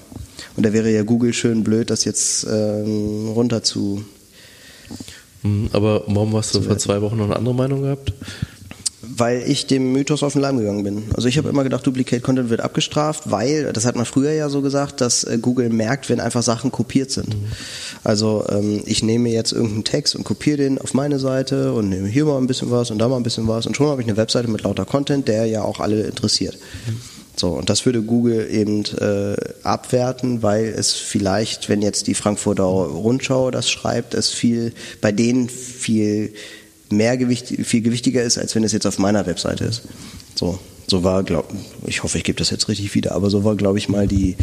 Und da wäre ja Google schön blöd, das jetzt ähm, runter zu. Mhm, Aber warum hast du vor zwei Wochen noch eine andere Meinung gehabt? Weil ich dem Mythos auf den Leim gegangen bin. Also ich habe immer gedacht, Duplicate Content wird abgestraft, weil, das hat man früher ja so gesagt, dass äh, Google merkt, wenn einfach Sachen kopiert sind. Also ähm, ich nehme jetzt irgendeinen Text und kopiere den auf meine Seite und nehme hier mal ein bisschen was und da mal ein bisschen was und schon habe ich eine Webseite mit lauter Content, der ja auch alle interessiert. So, und das würde Google eben äh, abwerten, weil es vielleicht, wenn jetzt die Frankfurter Rundschau das schreibt, es viel bei denen viel mehr Gewicht, viel gewichtiger ist, als wenn es jetzt auf meiner Webseite ist. So, so war, glaub, ich hoffe, ich gebe das jetzt richtig wieder, aber so war, glaube ich, mal die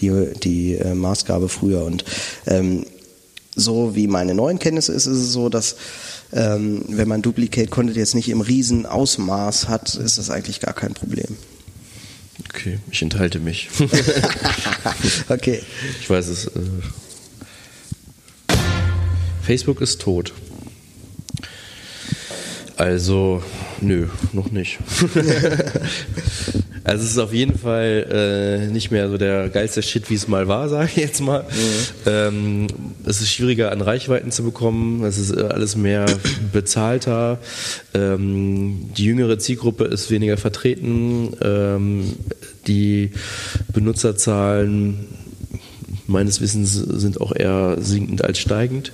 die die äh, Maßgabe früher und ähm, so wie meine neuen Kenntnisse ist, ist es so, dass ähm, wenn man Duplicate Content jetzt nicht im riesen Ausmaß hat, ist das eigentlich gar kein Problem. Okay, ich enthalte mich. <laughs> okay. Ich weiß es. Äh Facebook ist tot. Also, nö, noch nicht. <laughs> also es ist auf jeden Fall äh, nicht mehr so der geilste Shit, wie es mal war, <laughs> sage ich jetzt mal. Ähm, es ist schwieriger an Reichweiten zu bekommen, es ist äh, alles mehr <clears throat> bezahlter. Ähm, die jüngere Zielgruppe ist weniger vertreten. Ähm, die Benutzerzahlen meines Wissens sind auch eher sinkend als steigend.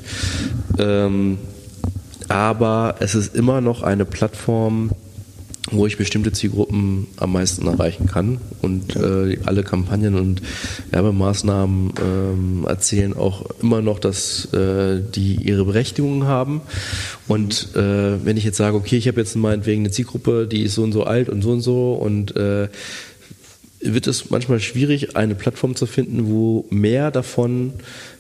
Ähm, aber es ist immer noch eine Plattform, wo ich bestimmte Zielgruppen am meisten erreichen kann. Und äh, alle Kampagnen und Werbemaßnahmen ähm, erzählen auch immer noch, dass äh, die ihre Berechtigung haben. Und äh, wenn ich jetzt sage, okay, ich habe jetzt meinetwegen eine Zielgruppe, die ist so und so alt und so und so und äh, wird es manchmal schwierig, eine Plattform zu finden, wo mehr davon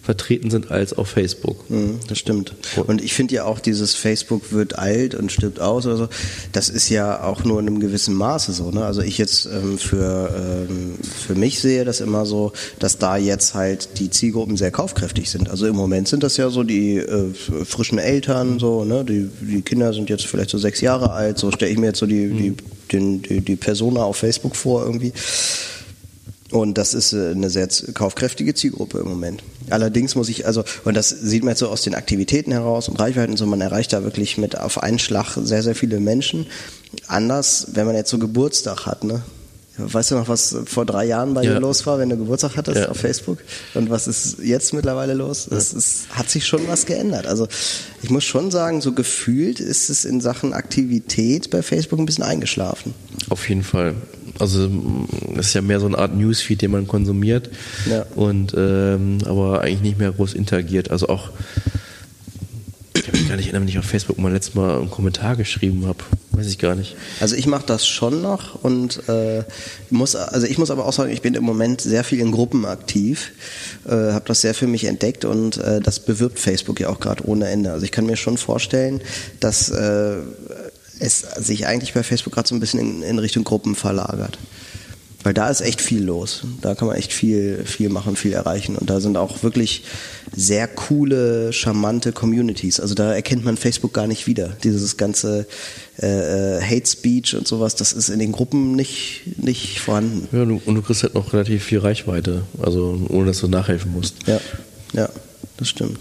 vertreten sind als auf Facebook. Mhm, das stimmt. Und ich finde ja auch dieses Facebook wird alt und stirbt aus oder so, das ist ja auch nur in einem gewissen Maße so. Ne? Also ich jetzt ähm, für, ähm, für mich sehe das immer so, dass da jetzt halt die Zielgruppen sehr kaufkräftig sind. Also im Moment sind das ja so die äh, frischen Eltern, so, ne? die, die Kinder sind jetzt vielleicht so sechs Jahre alt, so stelle ich mir jetzt so die, die, den, die, die Persona auf Facebook vor irgendwie. Und das ist äh, eine sehr kaufkräftige Zielgruppe im Moment. Allerdings muss ich, also, und das sieht man jetzt so aus den Aktivitäten heraus und Reichweiten und so, man erreicht da wirklich mit auf einen Schlag sehr, sehr viele Menschen. Anders, wenn man jetzt so Geburtstag hat, ne? Weißt du noch, was vor drei Jahren bei Ja. dir los war, wenn du Geburtstag hattest Ja. auf Facebook? Und was ist jetzt mittlerweile los? Es ist, hat sich schon was geändert. Also ich muss schon sagen, so gefühlt ist es in Sachen Aktivität bei Facebook ein bisschen eingeschlafen. Auf jeden Fall. Also es ist ja mehr so eine Art Newsfeed, den man konsumiert Ja. und ähm, aber eigentlich nicht mehr groß interagiert. Also auch ich kann mich gar nicht erinnern, wenn ich auf Facebook mal letztes Mal einen Kommentar geschrieben habe. Weiß ich gar nicht. Also ich mache das schon noch und äh, muss, also ich muss aber auch sagen, ich bin im Moment sehr viel in Gruppen aktiv, äh, habe das sehr für mich entdeckt und äh, das bewirbt Facebook ja auch gerade ohne Ende. Also ich kann mir schon vorstellen, dass äh, es sich eigentlich bei Facebook gerade so ein bisschen in, in Richtung Gruppen verlagert. Weil da ist echt viel los. Da kann man echt viel, viel machen, viel erreichen. Und da sind auch wirklich sehr coole, charmante Communities. Also da erkennt man Facebook gar nicht wieder. Dieses ganze äh, äh, Hate Speech und sowas, das ist in den Gruppen nicht, nicht vorhanden. Ja, du, und du kriegst halt noch relativ viel Reichweite, also ohne dass du nachhelfen musst. Ja, ja, das stimmt.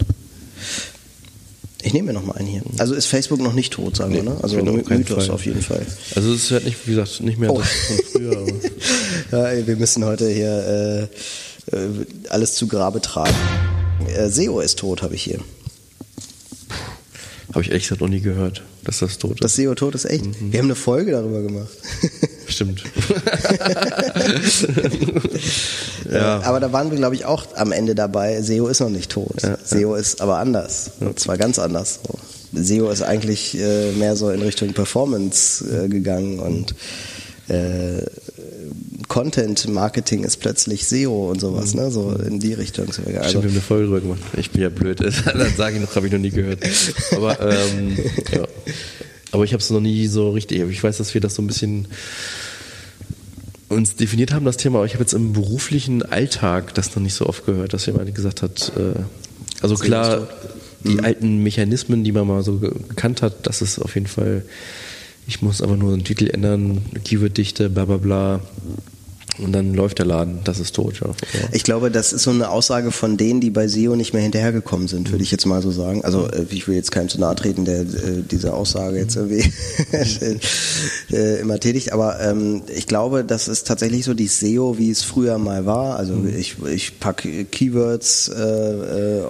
Ich nehme mir noch mal einen hier. Also ist Facebook noch nicht tot, sagen wir, Nee, ne? Also keinen Mythos auf jeden Fall. Also es ist halt nicht, wie gesagt, nicht mehr Oh. das von früher. Aber <laughs> Ja, ey, wir müssen heute hier äh, äh, alles zu Grabe tragen. Äh, SEO ist tot, habe ich hier. Habe ich gesagt noch nie gehört, dass das tot ist. Das SEO tot ist echt. Wir haben eine Folge darüber gemacht. <laughs> Stimmt. <laughs> ja. Aber da waren wir, glaube ich, auch am Ende dabei. SEO ist noch nicht tot. SEO ist aber anders. Und zwar ganz anders. SEO ist eigentlich äh, mehr so in Richtung Performance äh, gegangen und äh, Content Marketing ist plötzlich SEO und sowas, ne? So in die Richtung. Also, Stimmt, wir haben eine Folge drüber gemacht. Ich bin ja blöd. <laughs> Dann sage ich noch, habe ich noch nie gehört. Aber, ähm, <laughs> ja. Aber ich habe es noch nie so richtig. Ich weiß, dass wir das so ein bisschen uns definiert haben, das Thema. Aber ich habe jetzt im beruflichen Alltag das noch nicht so oft gehört, dass jemand gesagt hat, äh, also klar, die alten Mechanismen, die man mal so ge- gekannt hat, das ist auf jeden Fall, ich muss aber nur einen Titel ändern, Keyworddichte, bla bla bla. Und dann läuft der Laden, das ist tot. Ja. Ich glaube, das ist so eine Aussage von denen, die bei SEO nicht mehr hinterhergekommen sind, würde ich jetzt mal so sagen. Also äh, ich will jetzt keinem zu nahe treten, der äh, diese Aussage jetzt irgendwie <laughs> äh, immer tätigt, aber ähm, ich glaube, das ist tatsächlich so die SEO, wie es früher mal war. Also ich, ich packe Keywords äh, äh,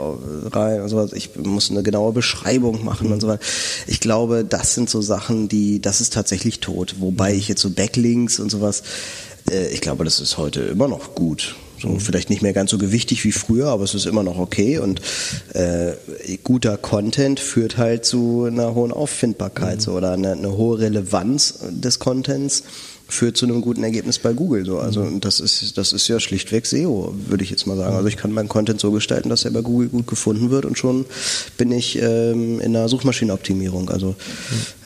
rein und sowas, ich muss eine genaue Beschreibung machen und so weiter. Ich glaube, das sind so Sachen, die, das ist tatsächlich tot. Wobei ich jetzt so Backlinks und sowas, äh, ich glaube, das ist heute immer noch gut. So, vielleicht nicht mehr ganz so gewichtig wie früher, aber es ist immer noch okay und äh, guter Content führt halt zu einer hohen Auffindbarkeit so, oder eine, eine hohe Relevanz des Contents führt zu einem guten Ergebnis bei Google. So. Also und das ist das ist ja schlichtweg SEO, würde ich jetzt mal sagen. Also ich kann meinen Content so gestalten, dass er bei Google gut gefunden wird und schon bin ich ähm, in der Suchmaschinenoptimierung. Also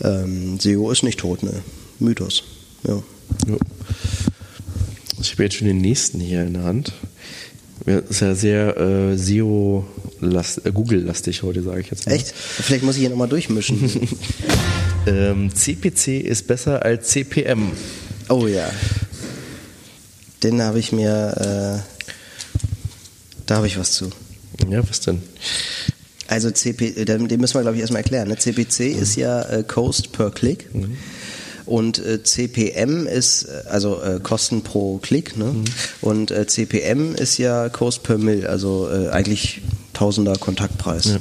ähm, SEO ist nicht tot, ne? Mythos. Ja. Ja. Ich habe jetzt schon den nächsten hier in der Hand. Ja, ist ja sehr äh, SEO äh, Google-lastig heute, sage ich jetzt mal. Echt? Vielleicht muss ich hier nochmal durchmischen. <laughs> Ähm, CPC ist besser als CPM. oh ja. Den habe ich mir, äh, da habe ich was zu. Ja, was denn? Also CP, äh, den müssen wir glaube ich erstmal erklären. Ne? CPC ist ja äh, Cost per Click. Und äh, CPM ist, äh, also äh, Kosten pro Klick, ne? Und äh, CPM ist ja Cost per Mill, also äh, eigentlich Tausender Kontaktpreis. Ja.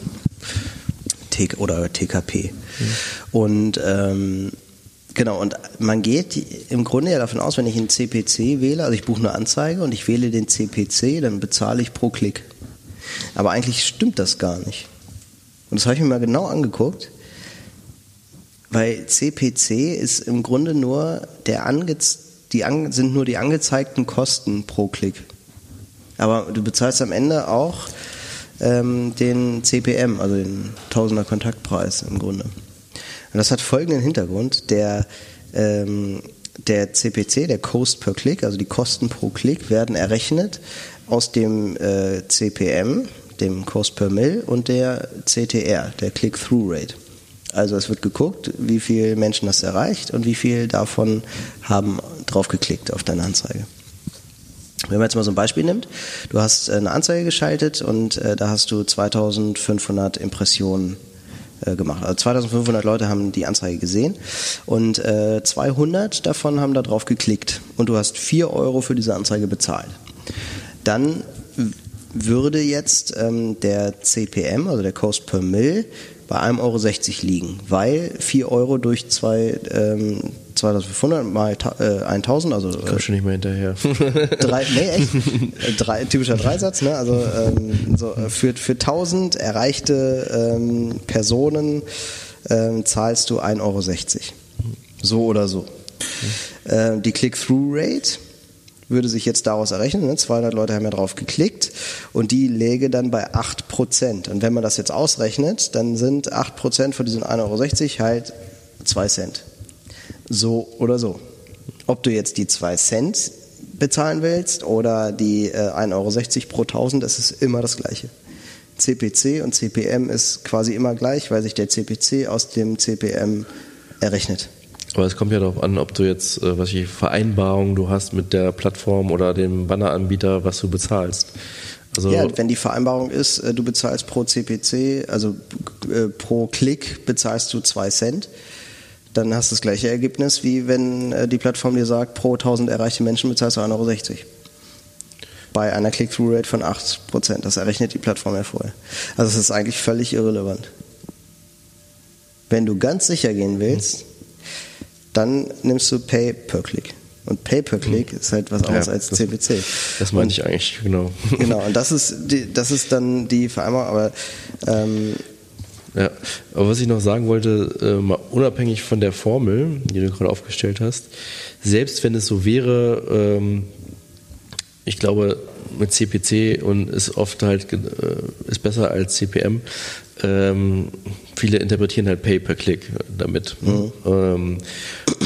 T oder TKP. Und ähm, genau, und man geht im Grunde ja davon aus, wenn ich einen CPC wähle, also ich buche eine Anzeige und ich wähle den CPC, dann bezahle ich pro Klick. Aber eigentlich stimmt das gar nicht. Und das habe ich mir mal genau angeguckt, weil CPC ist im Grunde nur der ange die an sind nur die angezeigten Kosten pro Klick. Aber du bezahlst am Ende auch ähm, den CPM, also den Tausender Kontaktpreis im Grunde. Und das hat folgenden Hintergrund: Der ähm, der CPC, der Cost per Click, also die Kosten pro Klick, werden errechnet aus dem äh, CPM, dem Cost per Mill und der CTR, der Click-Through-Rate. Also es wird geguckt, wie viele Menschen das erreicht und wie viel davon haben drauf geklickt auf deine Anzeige. Wenn man jetzt mal so ein Beispiel nimmt, du hast äh, eine Anzeige geschaltet und äh, da hast du 2500 Impressionen äh, gemacht. Also 2500 Leute haben die Anzeige gesehen und äh, 200 davon haben da drauf geklickt und du hast 4 Euro für diese Anzeige bezahlt. Dann würde jetzt ähm, der CPM, also der Cost per Mill, bei 1,60 Euro liegen, weil 4 Euro durch zwei, ähm, 2500 mal äh, 1000, also äh, Komm schon nicht mehr hinterher. drei, nee, echt? Äh, Drei, typischer Dreisatz, ne? Also ähm, so, äh, für, für 1000 erreichte ähm, Personen ähm, zahlst du 1,60 Euro. So oder so. Äh, die Click-Through-Rate würde sich jetzt daraus errechnen. Ne? 200 Leute haben ja drauf geklickt und die läge dann bei 8%. Und wenn man das jetzt ausrechnet, dann sind 8% von diesen 1,60 Euro halt 2 Cent. So oder so. Ob du jetzt die 2 Cent bezahlen willst oder die äh, 1,60 Euro pro 1000, das ist immer das Gleiche. CPC und CPM ist quasi immer gleich, weil sich der CPC aus dem CPM errechnet. Aber es kommt ja darauf an, ob du jetzt, äh, was ich Vereinbarung du hast mit der Plattform oder dem Banneranbieter, was du bezahlst. Also Ja, wenn die Vereinbarung ist, äh, du bezahlst pro CPC, also äh, pro Klick bezahlst du 2 Cent, dann hast du das gleiche Ergebnis, wie wenn äh, die Plattform dir sagt, pro 1000 erreichte Menschen bezahlst du 1,60 Euro. Bei einer Click-Through-Rate von 8%. Das errechnet die Plattform ja vorher. Also es ist eigentlich völlig irrelevant. Wenn du ganz sicher gehen willst, dann nimmst du Pay per Click. Und Pay per Click ist halt was anderes Ja, als das- CPC. das meine ich eigentlich, genau. <laughs> Genau, und das ist, die, das ist dann die Vereinbarung, aber ähm, Ja, aber was ich noch sagen wollte, äh, mal unabhängig von der Formel, die du gerade aufgestellt hast, selbst wenn es so wäre, ähm, ich glaube, mit CPC und ist oft halt äh, ist besser als CPM. Ähm, viele interpretieren halt Pay per Click damit. Mhm. Ähm,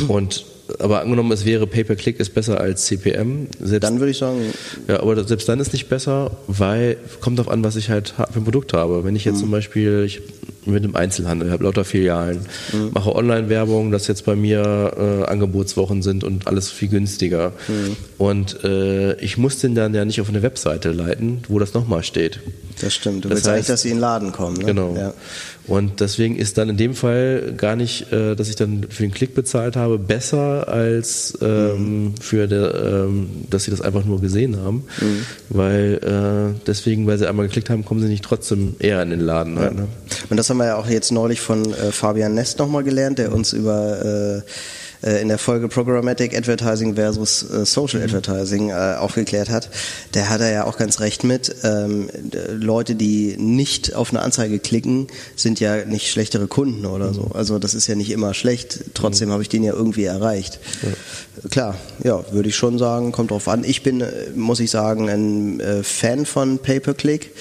und aber angenommen, es wäre Pay per Click ist besser als CPM. Selbst dann würde ich sagen, ja, aber selbst dann ist nicht besser, weil kommt darauf an, was ich halt ha- für ein Produkt habe. Wenn ich jetzt zum Beispiel, ich mit dem Einzelhandel, habe lauter Filialen, mhm. mache Online-Werbung, dass jetzt bei mir äh, Angebotswochen sind und alles viel günstiger. Mhm. Und äh, ich muss den dann ja nicht auf eine Webseite leiten, wo das nochmal steht. Das stimmt. Du das willst heißt, eigentlich, dass sie in den Laden kommen. Ne? Genau. Ja. Und deswegen ist dann in dem Fall gar nicht, äh, dass ich dann für den Klick bezahlt habe, besser als ähm, mhm. für der, ähm, dass sie das einfach nur gesehen haben. Mhm. Weil äh, deswegen, weil sie einmal geklickt haben, kommen sie nicht trotzdem eher in den Laden. Ja. Halt, ne? Und das haben wir ja auch jetzt neulich von äh, Fabian Nest nochmal gelernt, der uns über äh, in der Folge Programmatic Advertising versus äh, Social mhm. Advertising äh, aufgeklärt hat, der hat er ja auch ganz recht mit. Ähm, Leute, die nicht auf eine Anzeige klicken, sind ja nicht schlechtere Kunden oder so. Mhm. Also das ist ja nicht immer schlecht. Trotzdem mhm. habe ich den ja irgendwie erreicht. Klar, ja, würde ich schon sagen, kommt drauf an. Ich bin, muss ich sagen, ein äh, Fan von Pay-per-Click.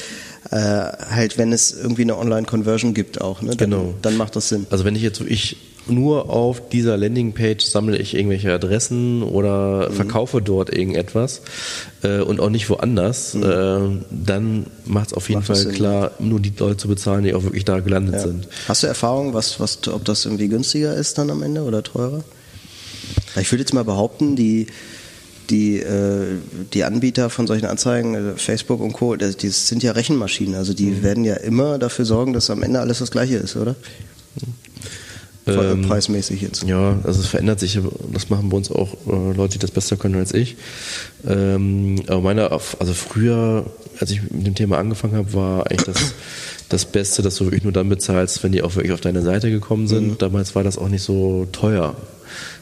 Äh, halt, wenn es irgendwie eine Online-Conversion gibt auch, ne? dann, genau. dann macht das Sinn. Also wenn ich jetzt so ich nur auf dieser Landingpage sammle ich irgendwelche Adressen oder mhm. verkaufe dort irgendetwas äh, und auch nicht woanders, mhm. äh, dann macht es auf jeden macht Fall klar, nur die Leute zu bezahlen, die auch wirklich da gelandet ja. sind. Hast du Erfahrung, was, was, ob das irgendwie günstiger ist dann am Ende oder teurer? Ich würde jetzt mal behaupten, die die, äh, die Anbieter von solchen Anzeigen, also Facebook und Co., das, die sind ja Rechenmaschinen. Also die mhm. werden ja immer dafür sorgen, dass am Ende alles das Gleiche ist, oder? Ähm, preismäßig jetzt. Ja, also es verändert sich. Das machen bei uns auch äh, Leute, die das besser können als ich. Ähm, aber meine, also früher, als ich mit dem Thema angefangen habe, war eigentlich das, das Beste, dass du wirklich nur dann bezahlst, wenn die auch wirklich auf deine Seite gekommen sind. Mhm. Damals war das auch nicht so teuer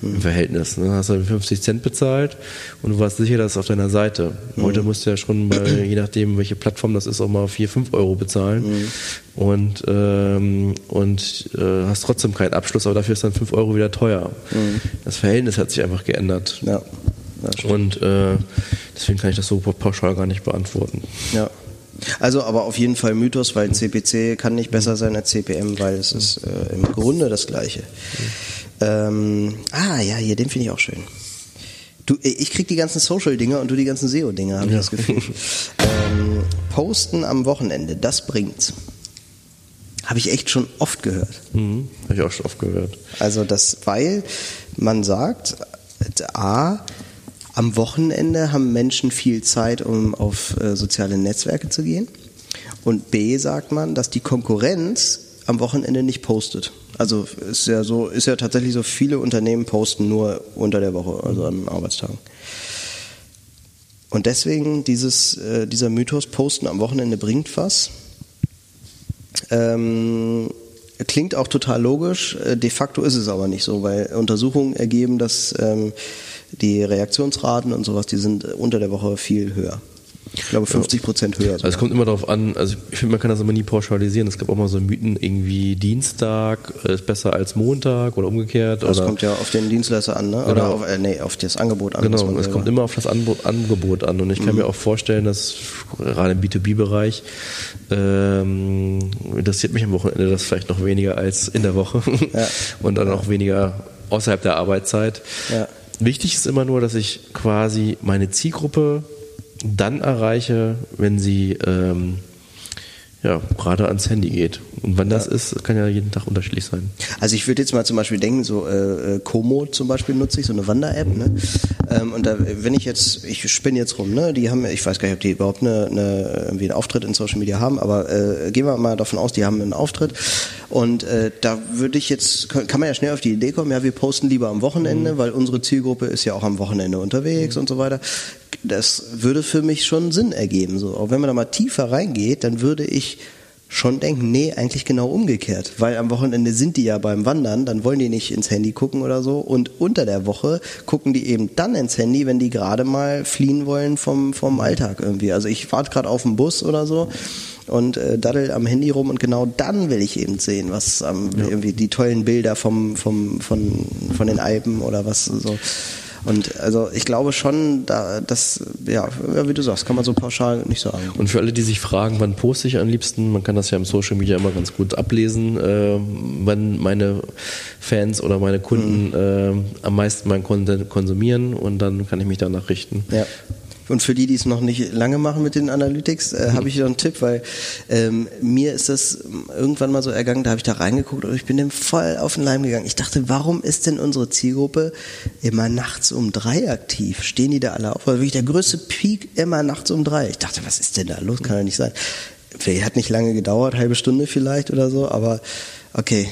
im Verhältnis. Ne? Hast du 50 Cent bezahlt und du warst sicher, dass es auf deiner Seite. Mhm. Heute musst du ja schon bei, je nachdem, welche Plattform das ist, auch mal 4, 5 Euro bezahlen mhm. und, ähm, und äh, hast trotzdem keinen Abschluss, aber dafür ist dann 5 Euro wieder teuer. Mhm. Das Verhältnis hat sich einfach geändert. Ja. Und äh, deswegen kann ich das so pauschal gar nicht beantworten. Ja. Also aber auf jeden Fall Mythos, weil CPC kann nicht besser sein als CPM, weil es ist äh, im Grunde das gleiche. Ähm, ah, ja, hier, den finde ich auch schön. Du, äh, ich krieg die ganzen Social-Dinger und du die ganzen SEO-Dinger, habe ja. ich das Gefühl. <laughs> ähm, posten am Wochenende, das bringt's. Habe ich echt schon oft gehört. Mhm, habe ich auch schon oft gehört. Also das, weil man sagt, A, am Wochenende haben Menschen viel Zeit, um auf äh, soziale Netzwerke zu gehen. Und B, sagt man, dass die Konkurrenz am Wochenende nicht postet. Also ist ja so, ist ja tatsächlich so, viele Unternehmen posten nur unter der Woche, also an Arbeitstagen. Und deswegen dieses, äh, dieser Mythos, Posten am Wochenende bringt was. Ähm, klingt auch total logisch, äh, de facto ist es aber nicht so, weil Untersuchungen ergeben, dass ähm, die Reaktionsraten und sowas, die sind unter der Woche viel höher. Ich glaube 50 Prozent höher. Also es kommt immer darauf an, also ich finde, man kann das immer nie pauschalisieren. Es gibt auch mal so Mythen, irgendwie Dienstag ist besser als Montag oder umgekehrt. Das oder kommt ja auf den Dienstleister an, ne? Oder genau. auf, äh, nee, auf das Angebot an. Genau, es kommt immer auf das Angebot an. Und ich kann mhm. mir auch vorstellen, dass gerade im B2B-Bereich ähm, interessiert mich am Wochenende das vielleicht noch weniger als in der Woche ja. <laughs> und dann auch weniger außerhalb der Arbeitszeit. Ja. Wichtig ist immer nur, dass ich quasi meine Zielgruppe dann erreiche, wenn sie ähm, ja, gerade ans Handy geht. Und wann das ist, kann ja jeden Tag unterschiedlich sein. Also ich würde jetzt mal zum Beispiel denken, so äh, äh Komo zum Beispiel nutze ich, so eine Wander-App, ne? Ähm, und da, wenn ich jetzt, ich spinne jetzt rum, ne? Die haben, ich weiß gar nicht, ob die überhaupt eine, eine, irgendwie einen Auftritt in Social Media haben, aber äh, gehen wir mal davon aus, die haben einen Auftritt. Und äh, da würde ich jetzt, kann man ja schnell auf die Idee kommen, ja, wir posten lieber am Wochenende, mhm. weil unsere Zielgruppe ist ja auch am Wochenende unterwegs mhm. und so weiter das würde für mich schon Sinn ergeben. So, auch wenn man da mal tiefer reingeht, dann würde ich schon denken, nee, eigentlich genau umgekehrt. Weil am Wochenende sind die ja beim Wandern, dann wollen die nicht ins Handy gucken oder so. Und unter der Woche gucken die eben dann ins Handy, wenn die gerade mal fliehen wollen vom, vom Alltag irgendwie. Also ich warte gerade auf den Bus oder so und äh, daddel am Handy rum und genau dann will ich eben sehen, was ähm, ja. irgendwie die tollen Bilder vom, vom, von, von den Alpen oder was so. Und also ich glaube schon, da, das, ja, wie du sagst, kann man so pauschal nicht sagen. Und für alle, die sich fragen, wann poste ich am liebsten, man kann das ja im Social Media immer ganz gut ablesen, äh, wann meine Fans oder meine Kunden mhm. äh, am meisten meinen Content konsumieren und dann kann ich mich danach richten. Ja. Und für die, die es noch nicht lange machen mit den Analytics, äh, habe ich noch einen Tipp, weil ähm, mir ist das irgendwann mal so ergangen, da habe ich da reingeguckt und ich bin dem voll auf den Leim gegangen. Ich dachte, warum ist denn unsere Zielgruppe immer nachts um drei aktiv? Stehen die da alle auf? Weil wirklich der größte Peak immer nachts um drei. Ich dachte, was ist denn da los? Kann ja nicht sein. Hat nicht lange gedauert, halbe Stunde vielleicht oder so, aber okay,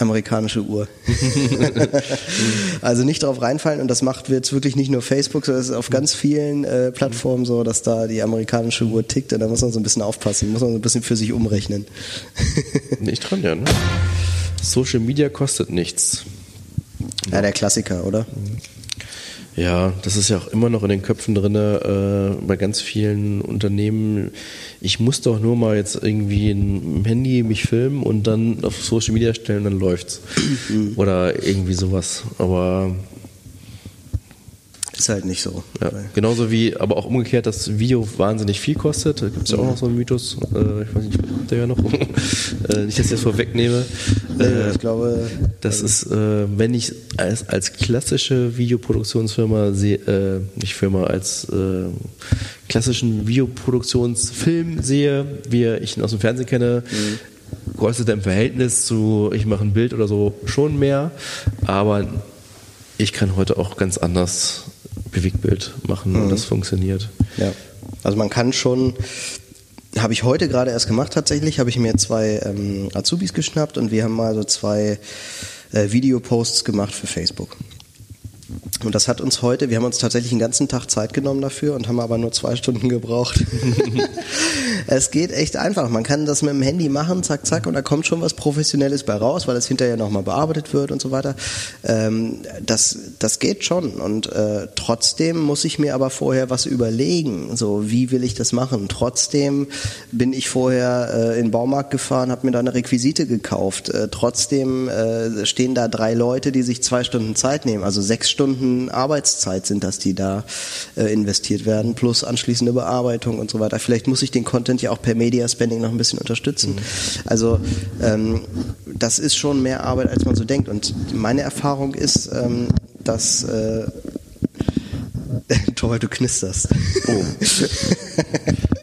amerikanische Uhr. <laughs> also nicht drauf reinfallen und das macht jetzt wirklich nicht nur Facebook, sondern es ist auf ganz vielen äh, Plattformen so, dass da die amerikanische Uhr tickt und da muss man so ein bisschen aufpassen, muss man so ein bisschen für sich umrechnen. <laughs> nicht dran, ja. Ne? Social Media kostet nichts. Ja, der Klassiker, oder? Ja, das ist ja auch immer noch in den Köpfen drin äh, bei ganz vielen Unternehmen. Ich muss doch nur mal jetzt irgendwie ein Handy mich filmen und dann auf Social Media stellen, dann läuft's. Oder irgendwie sowas. Aber ist halt nicht so. Ja, genauso wie, aber auch umgekehrt, dass Video wahnsinnig viel kostet. Da gibt es ja auch noch so einen Mythos. Äh, ich weiß nicht, habt ihr ja noch? <laughs> äh, nicht, dass ich das vorwegnehme. Äh, ich glaube. Das ist, äh, wenn ich als, als klassische Videoproduktionsfirma sehe, äh, nicht Firma, als klassischen Videoproduktionsfilm sehe, wie ich ihn aus dem Fernsehen kenne, mhm. kostet er im Verhältnis zu, ich mache ein Bild oder so, schon mehr. Aber ich kann heute auch ganz anders Bewegtbild machen mhm. und das funktioniert. Ja, also man kann schon, habe ich heute gerade erst gemacht tatsächlich, habe ich mir zwei ähm, Azubis geschnappt und wir haben mal so zwei äh, Videoposts gemacht für Facebook. Und das hat uns heute, wir haben uns tatsächlich den ganzen Tag Zeit genommen dafür und haben aber nur zwei Stunden gebraucht. <laughs> es geht echt einfach. Man kann das mit dem Handy machen, zack, zack, und da kommt schon was Professionelles bei raus, weil es hinterher nochmal bearbeitet wird und so weiter. Ähm, das, das geht schon. Und äh, trotzdem muss ich mir aber vorher was überlegen. So, wie will ich das machen? Trotzdem bin ich vorher äh, in den Baumarkt gefahren, habe mir da eine Requisite gekauft. Äh, trotzdem äh, stehen da drei Leute, die sich zwei Stunden Zeit nehmen, also sechs Stunden Arbeitszeit sind das, die da äh, investiert werden, plus anschließende Bearbeitung und so weiter. Vielleicht muss ich den Content ja auch per Media Spending noch ein bisschen unterstützen. Mhm. Also ähm, das ist schon mehr Arbeit, als man so denkt. Und meine Erfahrung ist, ähm, dass äh, <laughs> Toll, du knisterst. Oh.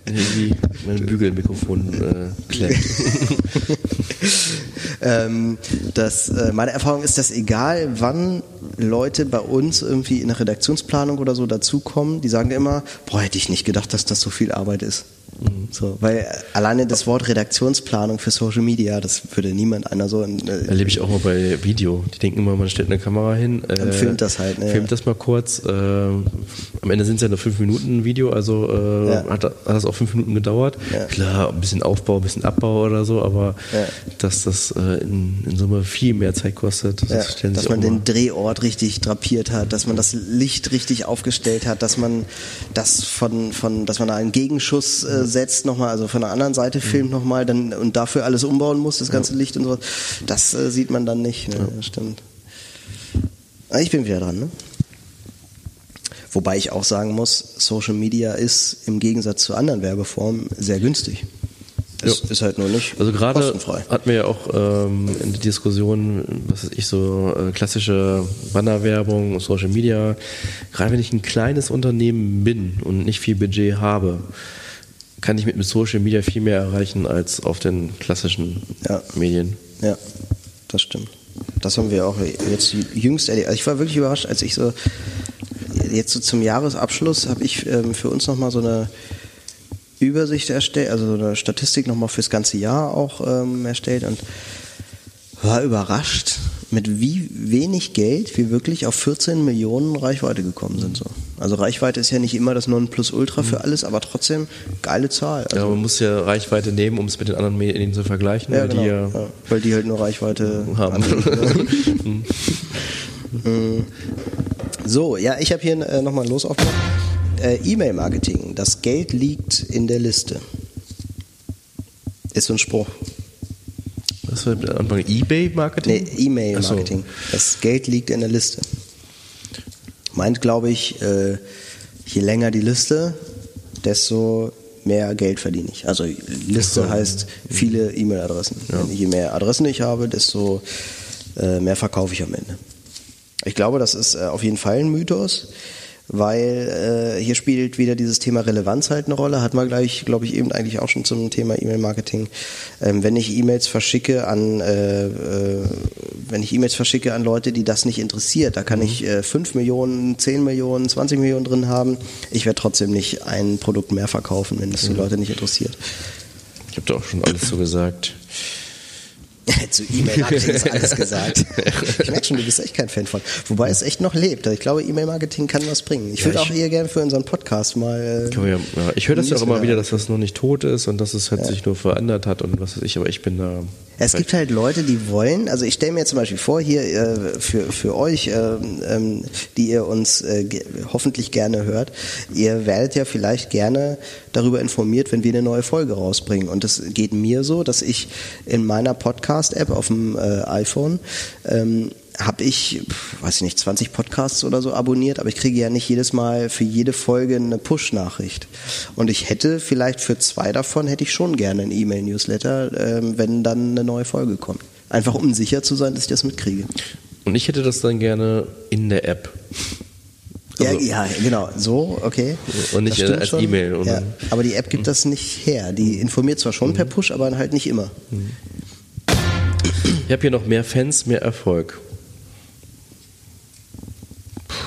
Wie mein Bügelmikrofon äh, klemmt. <laughs> ähm, das, äh, meine Erfahrung ist, dass egal wann Leute bei uns irgendwie in der Redaktionsplanung oder so dazukommen, die sagen immer, boah, hätte ich nicht gedacht, dass das so viel Arbeit ist. So, weil alleine das Wort Redaktionsplanung für Social Media, das würde niemand einer so. Äh, Erlebe ich auch mal bei Video. Die denken immer, man stellt eine Kamera hin, äh, filmt das halt. Ne, filmt ja. das mal kurz. Äh, am Ende sind es ja nur fünf Minuten Video, also äh, ja. hat, hat das auch fünf Minuten gedauert. Ja. Klar, ein bisschen Aufbau, ein bisschen Abbau oder so, aber dass das äh, in, in, Summe viel mehr Zeit kostet, das dass man den Drehort richtig drapiert hat, dass man das Licht richtig aufgestellt hat, dass man das von, von dass man da einen Gegenschuss äh, setzt nochmal, also von der anderen Seite filmt mhm. nochmal dann und dafür alles umbauen muss, das ganze ja. Licht und sowas. Das äh, sieht man dann nicht. Ne? Ja. Stimmt. Ah, ich bin wieder dran, ne? Wobei ich auch sagen muss, Social Media ist im Gegensatz zu anderen Werbeformen sehr günstig. Es ja. ist halt nur nicht also gerade kostenfrei. hatten wir ja auch ähm, in der Diskussion, was weiß ich, so äh, klassische Bannerwerbung, Social Media. Gerade wenn ich ein kleines Unternehmen bin und nicht viel Budget habe, kann ich mit, Social Media viel mehr erreichen als auf den klassischen ja. Medien. Ja, das stimmt. Das haben wir auch jetzt jüngst erlebt. Also ich war wirklich überrascht, als ich so jetzt so zum Jahresabschluss habe ich ähm, für uns nochmal so eine Übersicht erstellt, also so eine Statistik nochmal fürs ganze Jahr auch ähm, erstellt und war überrascht, mit wie wenig Geld wir wirklich auf 14 Millionen Reichweite gekommen sind. So. Also Reichweite ist ja nicht immer das Nonplusultra für mhm. alles, aber trotzdem geile Zahl. Also ja, man muss ja Reichweite nehmen, um es mit den anderen Medien zu vergleichen. Ja, weil, genau, die ja ja, weil die halt nur Reichweite haben. <laughs> Mhm. so, ja, ich habe hier äh, nochmal los aufgemacht. Äh, E-Mail-Marketing, das Geld liegt in der Liste. Ist so ein Spruch. Was war der Anfang? Ebay-Marketing? Nee, E-Mail-Marketing. So. Das Geld liegt in der Liste. Meint, glaube ich, äh, je länger die Liste, desto mehr Geld verdiene ich. Also Liste so. heißt viele E-Mail-Adressen. Ja. Je mehr Adressen ich habe, desto äh, mehr verkaufe ich am Ende. Ich glaube, das ist äh, auf jeden Fall ein Mythos, weil äh, hier spielt wieder dieses Thema Relevanz halt eine Rolle. Hat man gleich, glaube ich, eben eigentlich auch schon zum Thema E-Mail-Marketing. Ähm, wenn ich E-Mails verschicke an, äh, äh, wenn ich E-Mails verschicke an Leute, die das nicht interessiert, da kann ich äh, 5 Millionen, 10 Millionen, 20 Millionen drin haben. Ich werde trotzdem nicht ein Produkt mehr verkaufen, wenn das die Leute nicht interessiert. Ich habe da auch schon alles so gesagt. <laughs> Zu E-Mail-Marketing ist alles gesagt. <laughs> Ich merke schon, du bist echt kein Fan von. Wobei es echt noch lebt. Ich glaube, E-Mail-Marketing kann was bringen. Ich Ja, würde auch eher gerne für unseren Podcast mal. äh, ja, ja, ich höre das ja auch immer wieder, dass das noch nicht tot ist und dass es halt sich nur verändert hat und was weiß ich, aber ich bin da. Es gibt halt Leute, die wollen, also ich stelle mir zum Beispiel vor, hier äh, für, für euch, ähm, ähm, die ihr uns äh, hoffentlich gerne hört, ihr werdet ja vielleicht gerne darüber informiert, wenn wir eine neue Folge rausbringen. Und es geht mir so, dass ich in meiner Podcast-App auf dem äh, iPhone ähm, habe ich, weiß ich nicht, 20 Podcasts oder so abonniert, aber ich kriege ja nicht jedes Mal für jede Folge eine Push-Nachricht. Und ich hätte vielleicht für zwei davon hätte ich schon gerne ein E-Mail-Newsletter, ähm, wenn dann eine neue Folge kommt. Einfach um sicher zu sein, dass ich das mitkriege. Und ich hätte das dann gerne in der App. Also- ja, ja, genau, so, okay. Und nicht als. E-Mail, oder? Ja, aber die App gibt das nicht her. Die informiert zwar schon per Push, aber halt nicht immer. Ich habe hier noch mehr Fans, mehr Erfolg.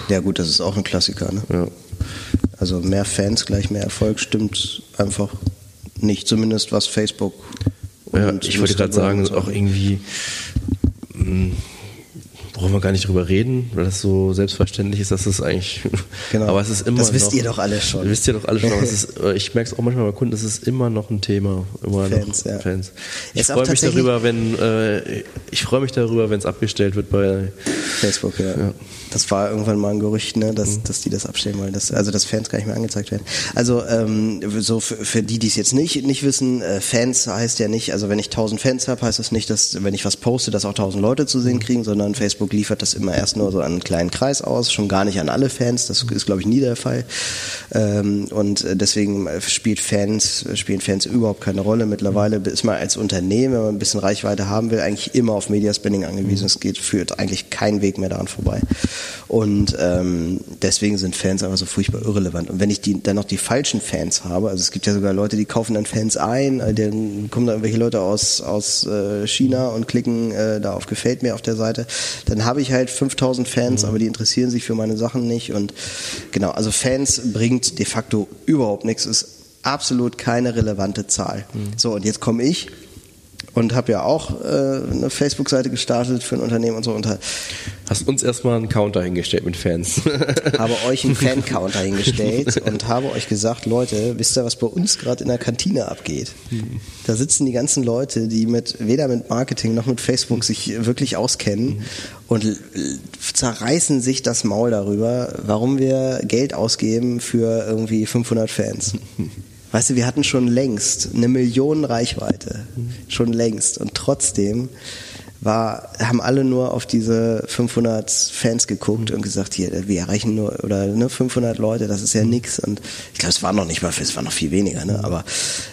Ja gut, das ist auch ein Klassiker, ne? Ja. Also mehr Fans gleich mehr Erfolg stimmt einfach nicht, zumindest was Facebook. Ja, ich wollte gerade sagen, so. auch irgendwie mh, brauchen wir gar nicht drüber reden, weil das so selbstverständlich ist, dass es eigentlich. <laughs> Genau. Aber es ist immer Das wisst noch, ihr doch alle schon. Wisst ihr doch alle schon. <laughs> ist, äh, ich merke es auch manchmal bei Kunden, es ist immer noch ein Thema. Immer Fans, noch ja. Fans. Ich freue mich darüber, wenn äh, ich freue mich darüber, wenn es abgestellt wird bei. Facebook, ja. Ja. Mhm. Das war irgendwann mal ein Gerücht, ne, dass, dass die das abstellen wollen, dass, also dass Fans gar nicht mehr angezeigt werden. Also ähm, so für, für die, die es jetzt nicht nicht wissen, äh, Fans heißt ja nicht, also wenn ich 1000 Fans habe, heißt das nicht, dass wenn ich was poste, dass auch 1000 Leute zu Mhm. sehen kriegen, sondern Facebook liefert das immer erst nur so an einen kleinen Kreis aus, schon gar nicht an alle Fans. Das ist glaube ich nie der Fall. Ähm, und deswegen spielt Fans spielen Fans überhaupt keine Rolle. Mittlerweile ist man als Unternehmen, wenn man ein bisschen Reichweite haben will, eigentlich immer auf Media Spending angewiesen. Es geht führt eigentlich kein Weg mehr daran vorbei. Und ähm, deswegen sind Fans einfach so furchtbar irrelevant. Und wenn ich die, dann noch die falschen Fans habe, also es gibt ja sogar Leute, die kaufen dann Fans ein, äh, dann kommen da irgendwelche Leute aus, aus äh, China und klicken äh, da auf Gefällt mir auf der Seite, dann habe ich halt 5000 Fans, aber die interessieren sich für meine Sachen nicht. Und genau, also Fans bringt de facto überhaupt nichts, ist absolut keine relevante Zahl. So, und jetzt komme ich und habe ja auch äh, eine Facebook-Seite gestartet für ein Unternehmen und so und Hast uns erstmal einen Counter hingestellt mit Fans. <laughs> habe euch einen Fan-Counter hingestellt <laughs> und habe euch gesagt, Leute, wisst ihr, was bei uns gerade in der Kantine abgeht? Da sitzen die ganzen Leute, die mit weder mit Marketing noch mit Facebook sich wirklich auskennen und l- l- zerreißen sich das Maul darüber, warum wir Geld ausgeben für irgendwie 500 Fans. Weißt du, wir hatten schon längst eine Million Reichweite, schon längst. Und trotzdem war, haben alle nur auf diese 500 Fans geguckt und gesagt, hier, wir erreichen nur, oder ne, 500 Leute, das ist ja nix. Und ich glaube, es war noch nicht mal, es war noch viel weniger, ne? aber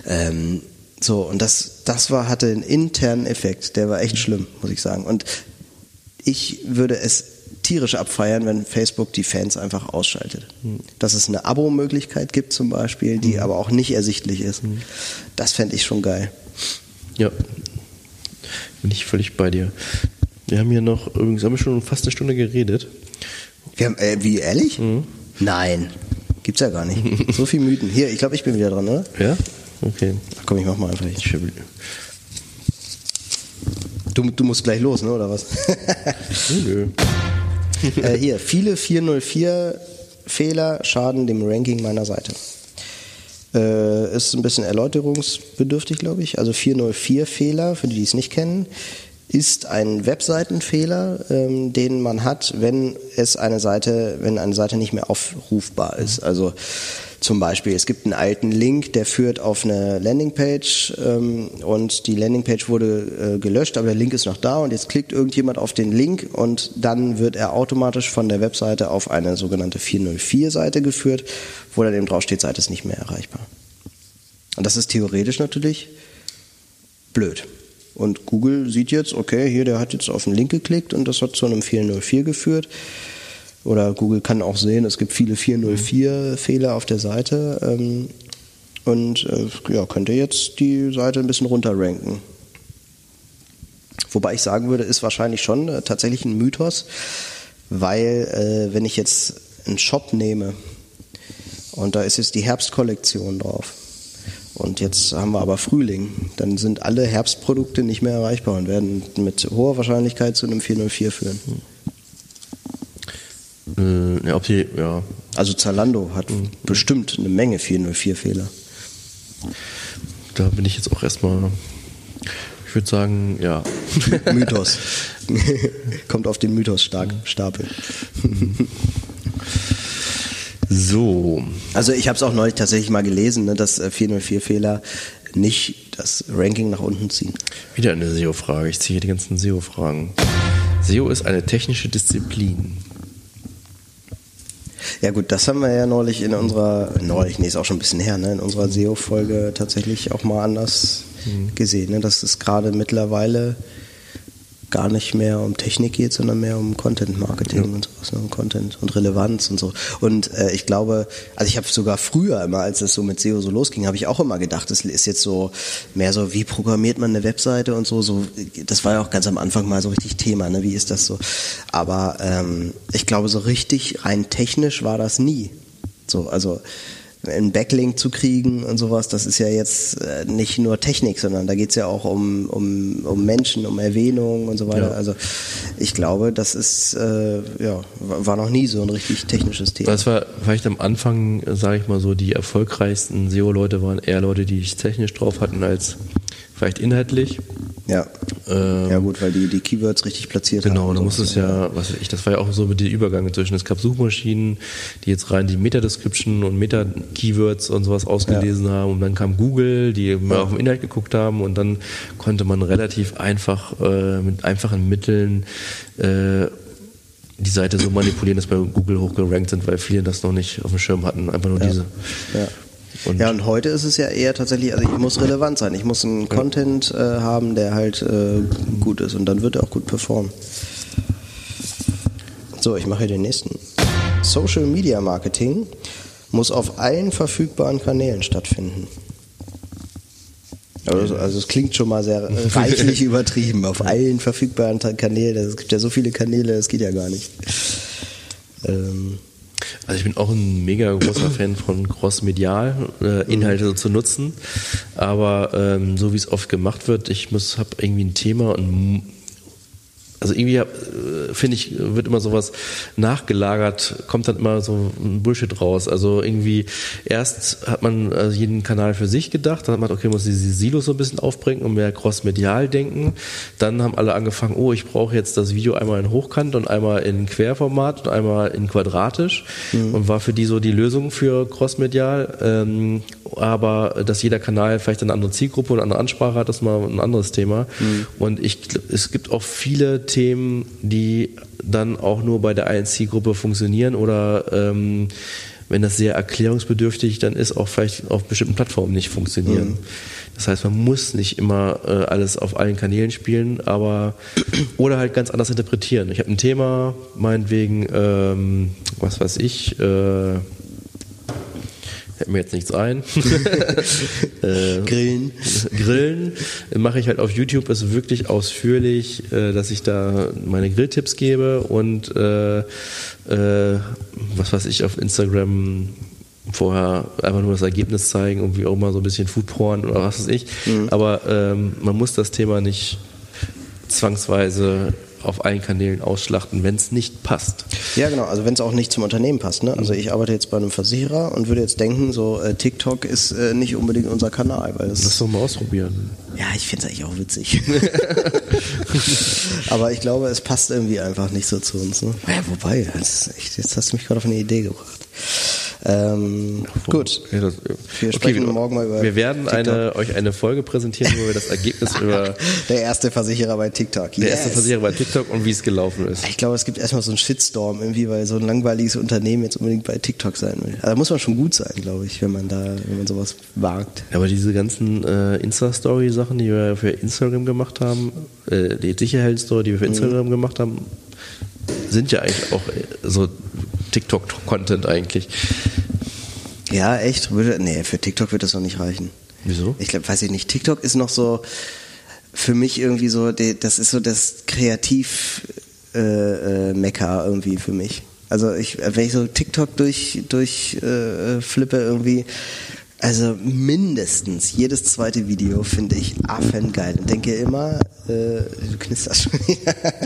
ähm, so, und das, das war, hatte einen internen Effekt, der war echt schlimm, muss ich sagen. Und ich würde es tierisch abfeiern, wenn Facebook die Fans einfach ausschaltet. Dass es eine Abo-Möglichkeit gibt zum Beispiel, die aber auch nicht ersichtlich ist. Das fände ich schon geil. ja. Bin ich völlig bei dir. Wir haben hier noch, übrigens haben wir schon fast eine Stunde geredet. Wir haben, äh, wie, ehrlich? Nein. Gibt's ja gar nicht. <laughs> So viel Mythen. Hier, ich glaube, ich bin wieder dran, oder? Ja? Okay. Ach komm, ich mach mal einfach. Ich Du, du musst gleich los, ne, oder was? Nö, nö. <laughs> äh, hier, viele 404 Fehler schaden dem Ranking meiner Seite. Äh, ist ein bisschen erläuterungsbedürftig, glaube ich. Also 404 Fehler, für die, die es nicht kennen, ist ein Webseitenfehler, ähm, den man hat, wenn es eine Seite, wenn eine Seite nicht mehr aufrufbar ist. Also zum Beispiel, es gibt einen alten Link, der führt auf eine Landingpage ähm, und die Landingpage wurde äh, gelöscht, aber der Link ist noch da und jetzt klickt irgendjemand auf den Link und dann wird er automatisch von der Webseite auf eine sogenannte 404-Seite geführt, wo dann eben drauf steht, Seite ist nicht mehr erreichbar. Und das ist theoretisch natürlich blöd. Und Google sieht jetzt, okay, hier, der hat jetzt auf den Link geklickt und das hat zu einem 404 geführt. Oder Google kann auch sehen, es gibt viele 404-Fehler auf der Seite. Ähm, und äh, ja, könnte jetzt die Seite ein bisschen runterranken. Wobei ich sagen würde, ist wahrscheinlich schon äh, tatsächlich ein Mythos, weil äh, wenn ich jetzt einen Shop nehme und da ist jetzt die Herbstkollektion drauf und jetzt haben wir aber Frühling, dann sind alle Herbstprodukte nicht mehr erreichbar und werden mit hoher Wahrscheinlichkeit zu einem 404 führen. Äh, ja, ob die, ja. Also Zalando hat mhm. bestimmt eine Menge 404-Fehler. Da bin ich jetzt auch erstmal, ich würde sagen, ja. <laughs> Mythos. <laughs> Kommt auf den Mythos stark, Stapel. <laughs> So. Also ich habe es auch neulich tatsächlich mal gelesen, ne, dass 404-Fehler äh, nicht das Ranking nach unten ziehen. Wieder eine SEO-Frage. Ich ziehe hier die ganzen SEO-Fragen. SEO ist eine technische Disziplin. Ja gut, das haben wir ja neulich in unserer, neulich, nee, ist auch schon ein bisschen her, ne, in unserer SEO-Folge tatsächlich auch mal anders mhm. gesehen. Ne, dass es gerade mittlerweile gar nicht mehr um Technik geht, sondern mehr um Content Marketing ja. und sowas, ne? um Content und Relevanz und so. Und äh, ich glaube, also ich habe sogar früher immer, als es so mit SEO so losging, habe ich auch immer gedacht, es ist jetzt so mehr so, wie programmiert man eine Webseite und so. So, das war ja auch ganz am Anfang mal so richtig Thema, ne? Wie ist das so? Aber ähm, ich glaube, so richtig rein technisch war das nie. So, also einen Backlink zu kriegen und sowas, das ist ja jetzt äh, nicht nur Technik, sondern da geht es ja auch um, um, um Menschen, um Erwähnung und so weiter. Ja. Also ich glaube, das ist äh, ja war noch nie so ein richtig technisches Thema. Das war vielleicht am Anfang, sage ich mal so, die erfolgreichsten SEO-Leute waren eher Leute, die es technisch drauf hatten als vielleicht inhaltlich. Ja. Ähm, ja gut, weil die die Keywords richtig platziert genau, haben. Genau, da muss es ja, was ich, das war ja auch so mit den Übergang zwischen. Es gab Suchmaschinen, die jetzt rein die Meta-Description und Meta-Keywords und sowas ausgelesen ja. haben und dann kam Google, die ja. mal auf den Inhalt geguckt haben und dann konnte man relativ einfach äh, mit einfachen Mitteln äh, die Seite so manipulieren, dass bei Google hochgerankt sind, weil viele das noch nicht auf dem Schirm hatten. Einfach nur ja. diese. Ja. Und ja, und heute ist es ja eher tatsächlich, also ich muss relevant sein. Ich muss einen ja. Content äh, haben, der halt äh, gut ist und dann wird er auch gut performen. So, ich mache hier den nächsten. Social Media Marketing muss auf allen verfügbaren Kanälen stattfinden. Also, also es klingt schon mal sehr <laughs> reichlich übertrieben. Auf allen verfügbaren Kanälen. Es gibt ja so viele Kanäle, das geht ja gar nicht. Ähm, also ich bin auch ein mega großer Fan von cross-medial äh, Inhalte so zu nutzen, aber ähm, so wie es oft gemacht wird, ich muss habe irgendwie ein Thema und also irgendwie äh, finde ich, wird immer sowas nachgelagert, kommt dann immer so ein Bullshit raus. Also irgendwie erst hat man also jeden Kanal für sich gedacht, dann hat man, okay, muss diese Silos so ein bisschen aufbringen und mehr cross-medial denken. Dann haben alle angefangen, oh, ich brauche jetzt das Video einmal in Hochkant und einmal in Querformat und einmal in quadratisch mhm. und war für die so die Lösung für cross-medial. Ähm, aber dass jeder Kanal vielleicht eine andere Zielgruppe und eine andere Ansprache hat, das ist mal ein anderes Thema. Mhm. Und ich, es gibt auch viele Themen, die dann auch nur bei der einen Zielgruppe funktionieren oder ähm, wenn das sehr erklärungsbedürftig dann ist, auch vielleicht auf bestimmten Plattformen nicht funktionieren. Mhm. Das heißt, man muss nicht immer äh, alles auf allen Kanälen spielen, aber <clears throat> oder halt ganz anders interpretieren. Ich habe ein Thema, meinetwegen, ähm, was weiß ich, äh, fällt mir jetzt nichts ein. <laughs> äh, Grillen. Grillen mache ich halt auf YouTube ist wirklich ausführlich, äh, dass ich da meine Grilltipps gebe und äh, äh, was weiß ich auf Instagram vorher einfach nur das Ergebnis zeigen und wie auch immer so ein bisschen Foodporn oder was weiß ich. Mhm. Aber ähm, man muss das Thema nicht zwangsweise auf allen Kanälen ausschlachten, wenn es nicht passt. Ja, genau. Also wenn es auch nicht zum Unternehmen passt. Ne? Also ich arbeite jetzt bei einem Versicherer und würde jetzt denken, so äh, TikTok ist äh, nicht unbedingt unser Kanal. Weil das Lass doch mal ausprobieren. Ja, ich finde es eigentlich auch witzig. <laughs> Aber ich glaube, es passt irgendwie einfach nicht so zu uns. Ne? Ja, wobei, jetzt hast du mich gerade auf eine Idee gebracht. Ähm, gut. Ja, das, wir sprechen wir, morgen mal über. Wir werden eine, euch eine Folge präsentieren, wo wir das Ergebnis <laughs> über. Der erste Versicherer bei TikTok. Der yes. erste Versicherer bei TikTok und wie es gelaufen ist. Ich glaube, es gibt erstmal so einen Shitstorm irgendwie, weil so ein langweiliges Unternehmen jetzt unbedingt bei TikTok sein will. Also da muss man schon gut sein, glaube ich, wenn man da, wenn man sowas wagt. Aber diese ganzen äh, Insta-Story-Sachen, die wir für Instagram gemacht haben, äh, die Sicherheitsstory, die wir für mhm. Instagram mhm. gemacht haben, sind ja eigentlich auch so TikTok-Content eigentlich. Ja, echt? Würde, nee, für TikTok wird das noch nicht reichen. Wieso? Ich glaube, weiß ich nicht. TikTok ist noch so für mich irgendwie so, das ist so das Kreativ äh, äh, irgendwie für mich. Also ich, wenn ich so TikTok durch durch äh, flippe irgendwie, also mindestens jedes zweite Video finde ich affengeil und denke immer, äh, du knisterst schon.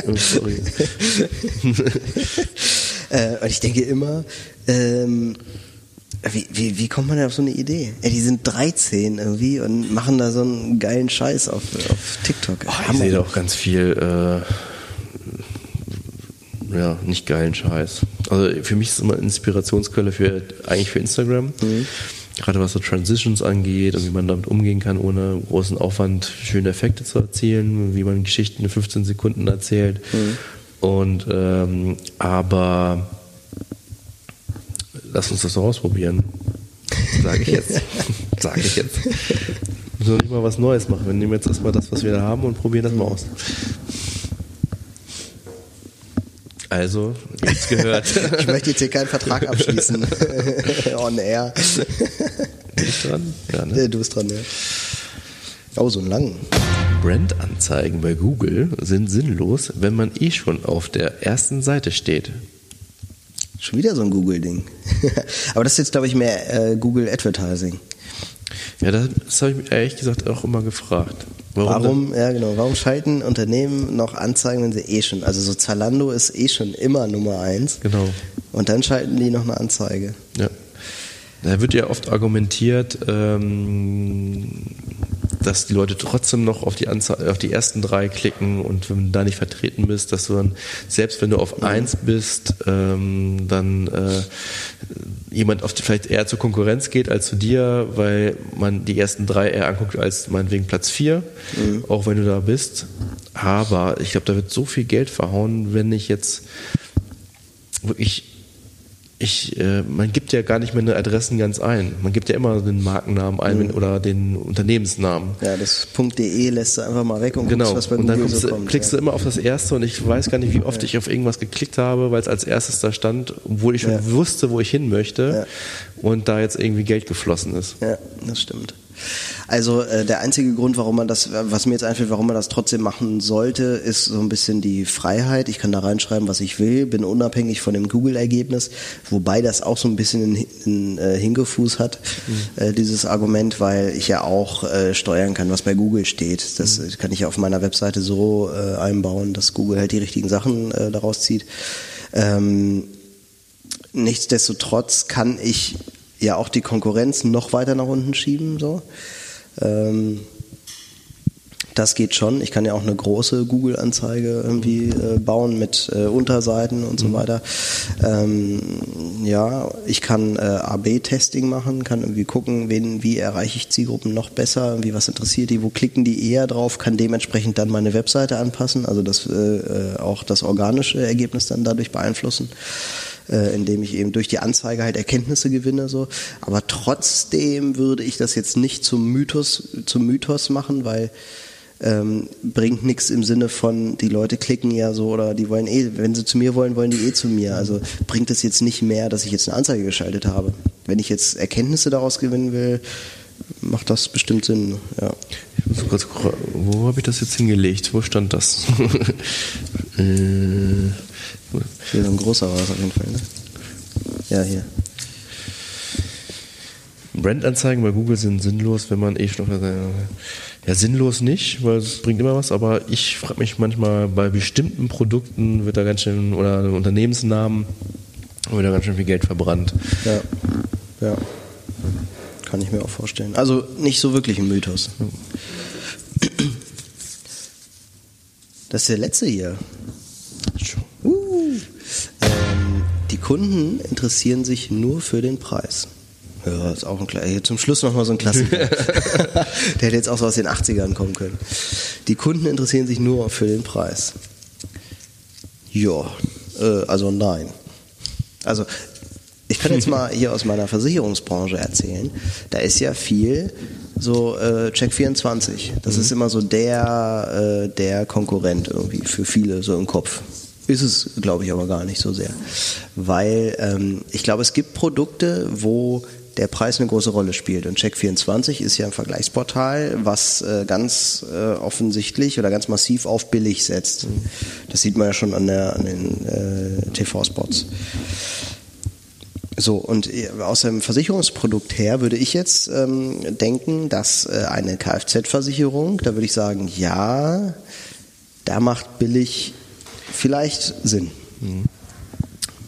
Oh, sorry. <laughs> äh, und ich denke immer, ähm, wie, wie, wie kommt man denn auf so eine Idee? Ja, die sind 13 irgendwie und machen da so einen geilen Scheiß auf, auf TikTok. Oh, ich sehe da auch ganz viel, äh, ja, nicht geilen Scheiß. Also für mich ist es immer Inspirationsquelle für eigentlich für Instagram. Gerade was so Transitions angeht und wie man damit umgehen kann, ohne großen Aufwand schöne Effekte zu erzielen, wie man Geschichten in 15 Sekunden erzählt. Und ähm, aber lass uns das doch ausprobieren. Sage ich jetzt. <laughs> Sage ich jetzt. Wir müssen doch nicht mal was Neues machen. Wir nehmen jetzt erstmal das, was wir da haben und probieren das mal aus. Also, jetzt gehört. <laughs> Ich möchte jetzt hier keinen Vertrag abschließen. <laughs> On air. Bin ich dran? Ja, ne? Du bist dran, ja. Oh, so einen langen. Brandanzeigen bei Google sind sinnlos, wenn man eh schon auf der ersten Seite steht. Schon wieder so ein Google-Ding. <laughs> Aber das ist jetzt, glaube ich, mehr äh, Google Advertising. Ja, das, das habe ich mich ehrlich gesagt auch immer gefragt. Warum, ja genau, warum schalten Unternehmen noch Anzeigen, wenn sie eh schon, also so Zalando ist eh schon immer Nummer eins. Genau. Und dann schalten die noch eine Anzeige. Ja. Da wird ja oft argumentiert, ähm, dass die Leute trotzdem noch auf die, Anze auf die ersten drei klicken und wenn du da nicht vertreten bist, dass du dann, selbst wenn du auf eins bist, ähm, dann äh, jemand auf die, vielleicht eher zur Konkurrenz geht als zu dir, weil man die ersten drei eher anguckt als meinetwegen Platz vier, auch wenn du da bist. Aber ich glaube, da wird so viel Geld verhauen, wenn ich jetzt wirklich ich, äh, man gibt ja gar nicht mehr eine Adressen ganz ein. Man gibt ja immer den Markennamen ein wenn- oder den Unternehmensnamen. Ja, das .de lässt du einfach mal weg und Genau. guckst, was bei und dann Google so kommt. klickst ja. du immer auf das erste und ich weiß gar nicht, wie oft ich auf irgendwas geklickt habe, weil es als erstes da stand, obwohl ich schon Ja. wusste, wo ich hin möchte und da jetzt irgendwie Geld geflossen ist. Ja, das stimmt. Also äh, der einzige Grund, warum man das, was mir jetzt einfällt, warum man das trotzdem machen sollte, ist so ein bisschen die Freiheit. Ich kann da reinschreiben, was ich will, bin unabhängig von dem Google-Ergebnis, wobei das auch so ein bisschen einen, einen äh, Hinkefuß hat, äh, dieses Argument, weil ich ja auch äh, steuern kann, was bei Google steht. Das äh, kann ich ja auf meiner Webseite so äh, einbauen, dass Google halt die richtigen Sachen äh, daraus zieht. Ähm, Nichtsdestotrotz kann ich ja auch die Konkurrenz noch weiter nach unten schieben. So. Ähm, das geht schon. Ich kann ja auch eine große Google-Anzeige irgendwie äh, bauen mit äh, Unterseiten und so weiter. Ähm, ja, ich kann äh, AB-Testing machen, kann irgendwie gucken, wen, wie erreiche ich Zielgruppen noch besser, wie was interessiert die, wo klicken die eher drauf, kann dementsprechend dann meine Webseite anpassen, also das äh, äh, auch das organische Ergebnis dann dadurch beeinflussen äh, indem ich eben durch die Anzeige halt Erkenntnisse gewinne so. Aber trotzdem würde ich das jetzt nicht zum Mythos, zum Mythos machen, weil ähm, bringt nichts im Sinne von, die Leute klicken ja so oder die wollen eh, wenn sie zu mir wollen, wollen die eh zu mir. Also bringt es jetzt nicht mehr, dass ich jetzt eine Anzeige geschaltet habe. Wenn ich jetzt Erkenntnisse daraus gewinnen will, macht das bestimmt Sinn. Ja. Ich muss kurz, wo habe ich das jetzt hingelegt? Wo stand das? <laughs> äh, Hier so ein großer war es auf jeden Fall. Ne? Ja, hier. Brandanzeigen bei Google sind sinnlos, wenn man eh schon auf der ja sinnlos nicht, weil es bringt immer was, aber ich frage mich manchmal bei bestimmten Produkten wird da ganz schön oder Unternehmensnamen wird da ganz schön viel Geld verbrannt. Ja. Ja. Kann ich mir auch vorstellen. Also nicht so wirklich ein Mythos. Das ist der letzte hier. Uh. Die Kunden interessieren sich nur für den Preis. Ja, ist auch ein hier Zum Schluss nochmal so ein Klassiker. <laughs> Der hätte jetzt auch so aus den 80ern kommen können. Die Kunden interessieren sich nur für den Preis. Ja, äh, also nein. Also ich kann jetzt mal <laughs> hier aus meiner Versicherungsbranche erzählen. Da ist ja viel so äh, Check24. Das ist immer so der, äh, der Konkurrent irgendwie für viele so im Kopf. Ist es, glaube ich, aber gar nicht so sehr. Weil ähm, ich glaube, es gibt Produkte, wo der Preis eine große Rolle spielt. Und Check24 ist ja ein Vergleichsportal, was äh, ganz äh, offensichtlich oder ganz massiv auf billig setzt. Das sieht man ja schon an, der, an den äh, TV-Spots. So, und äh, aus dem Versicherungsprodukt her würde ich jetzt ähm, denken, dass äh, eine Kfz-Versicherung, da würde ich sagen, ja, da macht billig vielleicht Sinn. Mhm.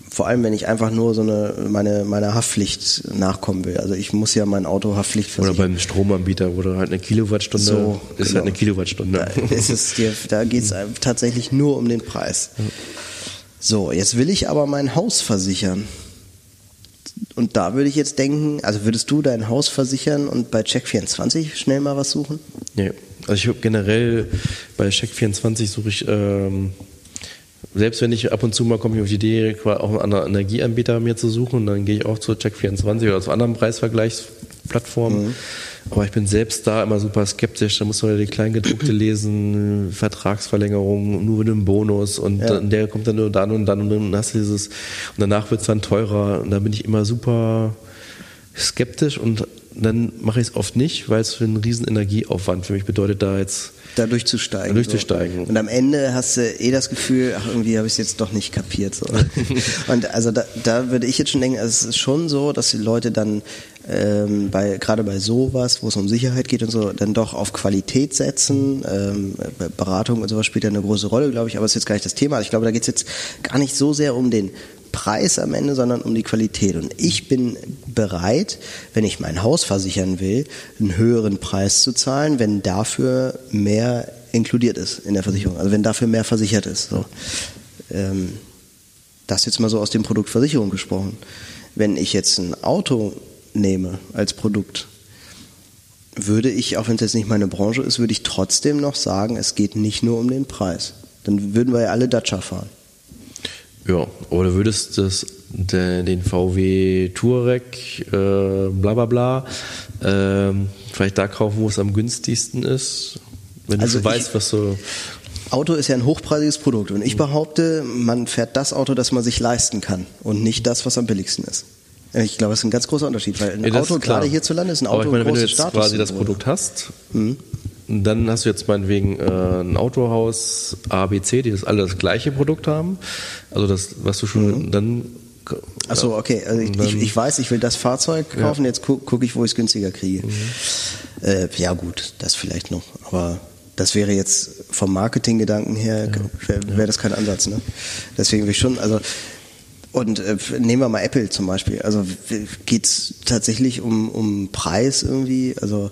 Vor allem, wenn ich einfach nur so eine meine meine Haftpflicht nachkommen will. Also ich muss ja mein Auto Haftpflicht versichern. Oder beim Stromanbieter, wo du halt eine Kilowattstunde So, ist genau. halt eine Kilowattstunde. Da, ist es dir, da geht <laughs> es tatsächlich nur um den Preis. So, jetzt will ich aber mein Haus versichern. Und da würde ich jetzt denken, also würdest du dein Haus versichern und bei Check24 schnell mal was suchen? Nee. Also ich habe generell bei Check24 suche ich, ähm, selbst wenn ich ab und zu mal komme ich auf die Idee, auch einen anderen Energieanbieter mir zu suchen, dann gehe ich auch zu Check24 oder zu anderen Preisvergleichsplattformen. Aber ich bin selbst da immer super skeptisch. Da muss man ja die Kleingedruckte lesen, <clears throat> Vertragsverlängerung, nur mit einem Bonus und Ja. dann, der kommt dann nur dann und dann und dann hast du dieses und danach wird es dann teurer und da bin ich immer super skeptisch und dann mache ich es oft nicht, weil es für einen riesen Energieaufwand für mich bedeutet, da jetzt Da durchzusteigen. Da durchzusteigen. So. Und am Ende hast du eh das Gefühl, ach, irgendwie habe ich es jetzt doch nicht kapiert. So. <laughs> Und also da, da würde ich jetzt schon denken, also es ist schon so, dass die Leute dann ähm, bei gerade bei sowas, wo es um Sicherheit geht und so, dann doch auf Qualität setzen. Ähm, Beratung und sowas spielt ja eine große Rolle, glaube ich, aber das ist jetzt gar nicht das Thema. Ich glaube, da geht es jetzt gar nicht so sehr um den Preis am Ende, sondern um die Qualität. Und ich bin bereit, wenn ich mein Haus versichern will, einen höheren Preis zu zahlen, wenn dafür mehr inkludiert ist in der Versicherung. Also wenn dafür mehr versichert ist. So. Ähm, das jetzt mal so aus dem Produkt Versicherung gesprochen. Wenn ich jetzt ein Auto nehme als Produkt, würde ich, auch wenn es jetzt nicht meine Branche ist, würde ich trotzdem noch sagen, es geht nicht nur um den Preis. Dann würden wir ja alle Dacia fahren. Ja, oder du würdest das, de, den VW Touareg, äh, bla bla bla, ähm, vielleicht da kaufen, wo es am günstigsten ist, wenn Also du weißt, was so. Auto ist ja ein hochpreisiges Produkt und ich behaupte, man fährt das Auto, das man sich leisten kann und nicht das, was am billigsten ist. Ich glaube, das ist ein ganz großer Unterschied, weil ein Ja, Auto, gerade hierzulande, ist ein Aber Auto ich meine, wenn du jetzt quasi das Produkt hast, dann hast du jetzt meinetwegen äh, ein Autohaus A, B, C, die das alle das gleiche Produkt haben. Also das, was du schon dann. Achso, okay. Also ich, ich, ich weiß, ich will das Fahrzeug kaufen, jetzt gucke guck ich, wo ich es günstiger kriege. Mhm. Äh, ja gut, das vielleicht noch. Aber das wäre jetzt vom Marketinggedanken her, wäre wär das kein Ansatz. Ne? Deswegen will ich schon, also und äh, nehmen wir mal Apple zum Beispiel. Also geht es tatsächlich um, um Preis irgendwie? Also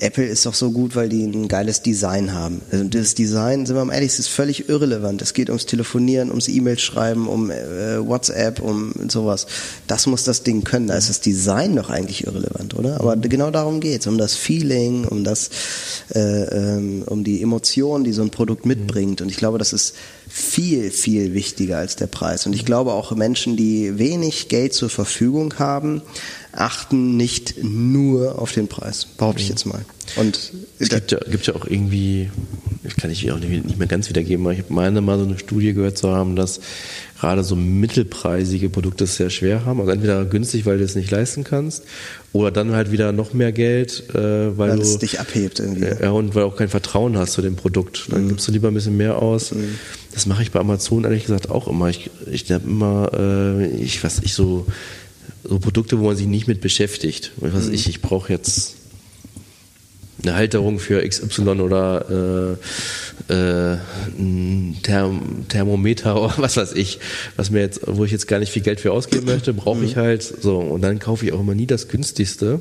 Apple ist doch so gut, weil die ein geiles Design haben. Also das Design, sind wir mal ehrlich, ist völlig irrelevant. Es geht ums Telefonieren, ums E-Mail schreiben, um äh, WhatsApp, um sowas. Das muss das Ding können. Da ist das Design doch eigentlich irrelevant, oder? Aber genau darum geht's, um das Feeling, um das, äh, ähm, um die Emotion, die so ein Produkt mitbringt. Und ich glaube, das ist viel, viel wichtiger als der Preis. Und ich glaube auch Menschen, die wenig Geld zur Verfügung haben, achten nicht nur auf den Preis, behaupte ich jetzt mal. Und Es gibt ja, gibt ja auch irgendwie, ich kann ich auch nicht, nicht mehr ganz wiedergeben, aber ich meine mal so eine Studie gehört zu haben, dass gerade so mittelpreisige Produkte es sehr schwer haben. Also entweder günstig, weil du es nicht leisten kannst, oder dann halt wieder noch mehr Geld, äh, weil, weil du es dich abhebt irgendwie. ja, und weil du auch kein Vertrauen hast zu dem Produkt. Dann gibst du lieber ein bisschen mehr aus. Das mache ich bei Amazon ehrlich gesagt auch immer. Ich, ich habe immer, äh, ich was ich so so Produkte, wo man sich nicht mit beschäftigt. Was ich, ich brauche jetzt eine Halterung für XY oder äh, äh, ein Therm Thermometer <laughs> oder was weiß ich, was mir jetzt, wo ich jetzt gar nicht viel Geld für ausgeben möchte, brauche ich halt so und dann kaufe ich auch immer nie das günstigste,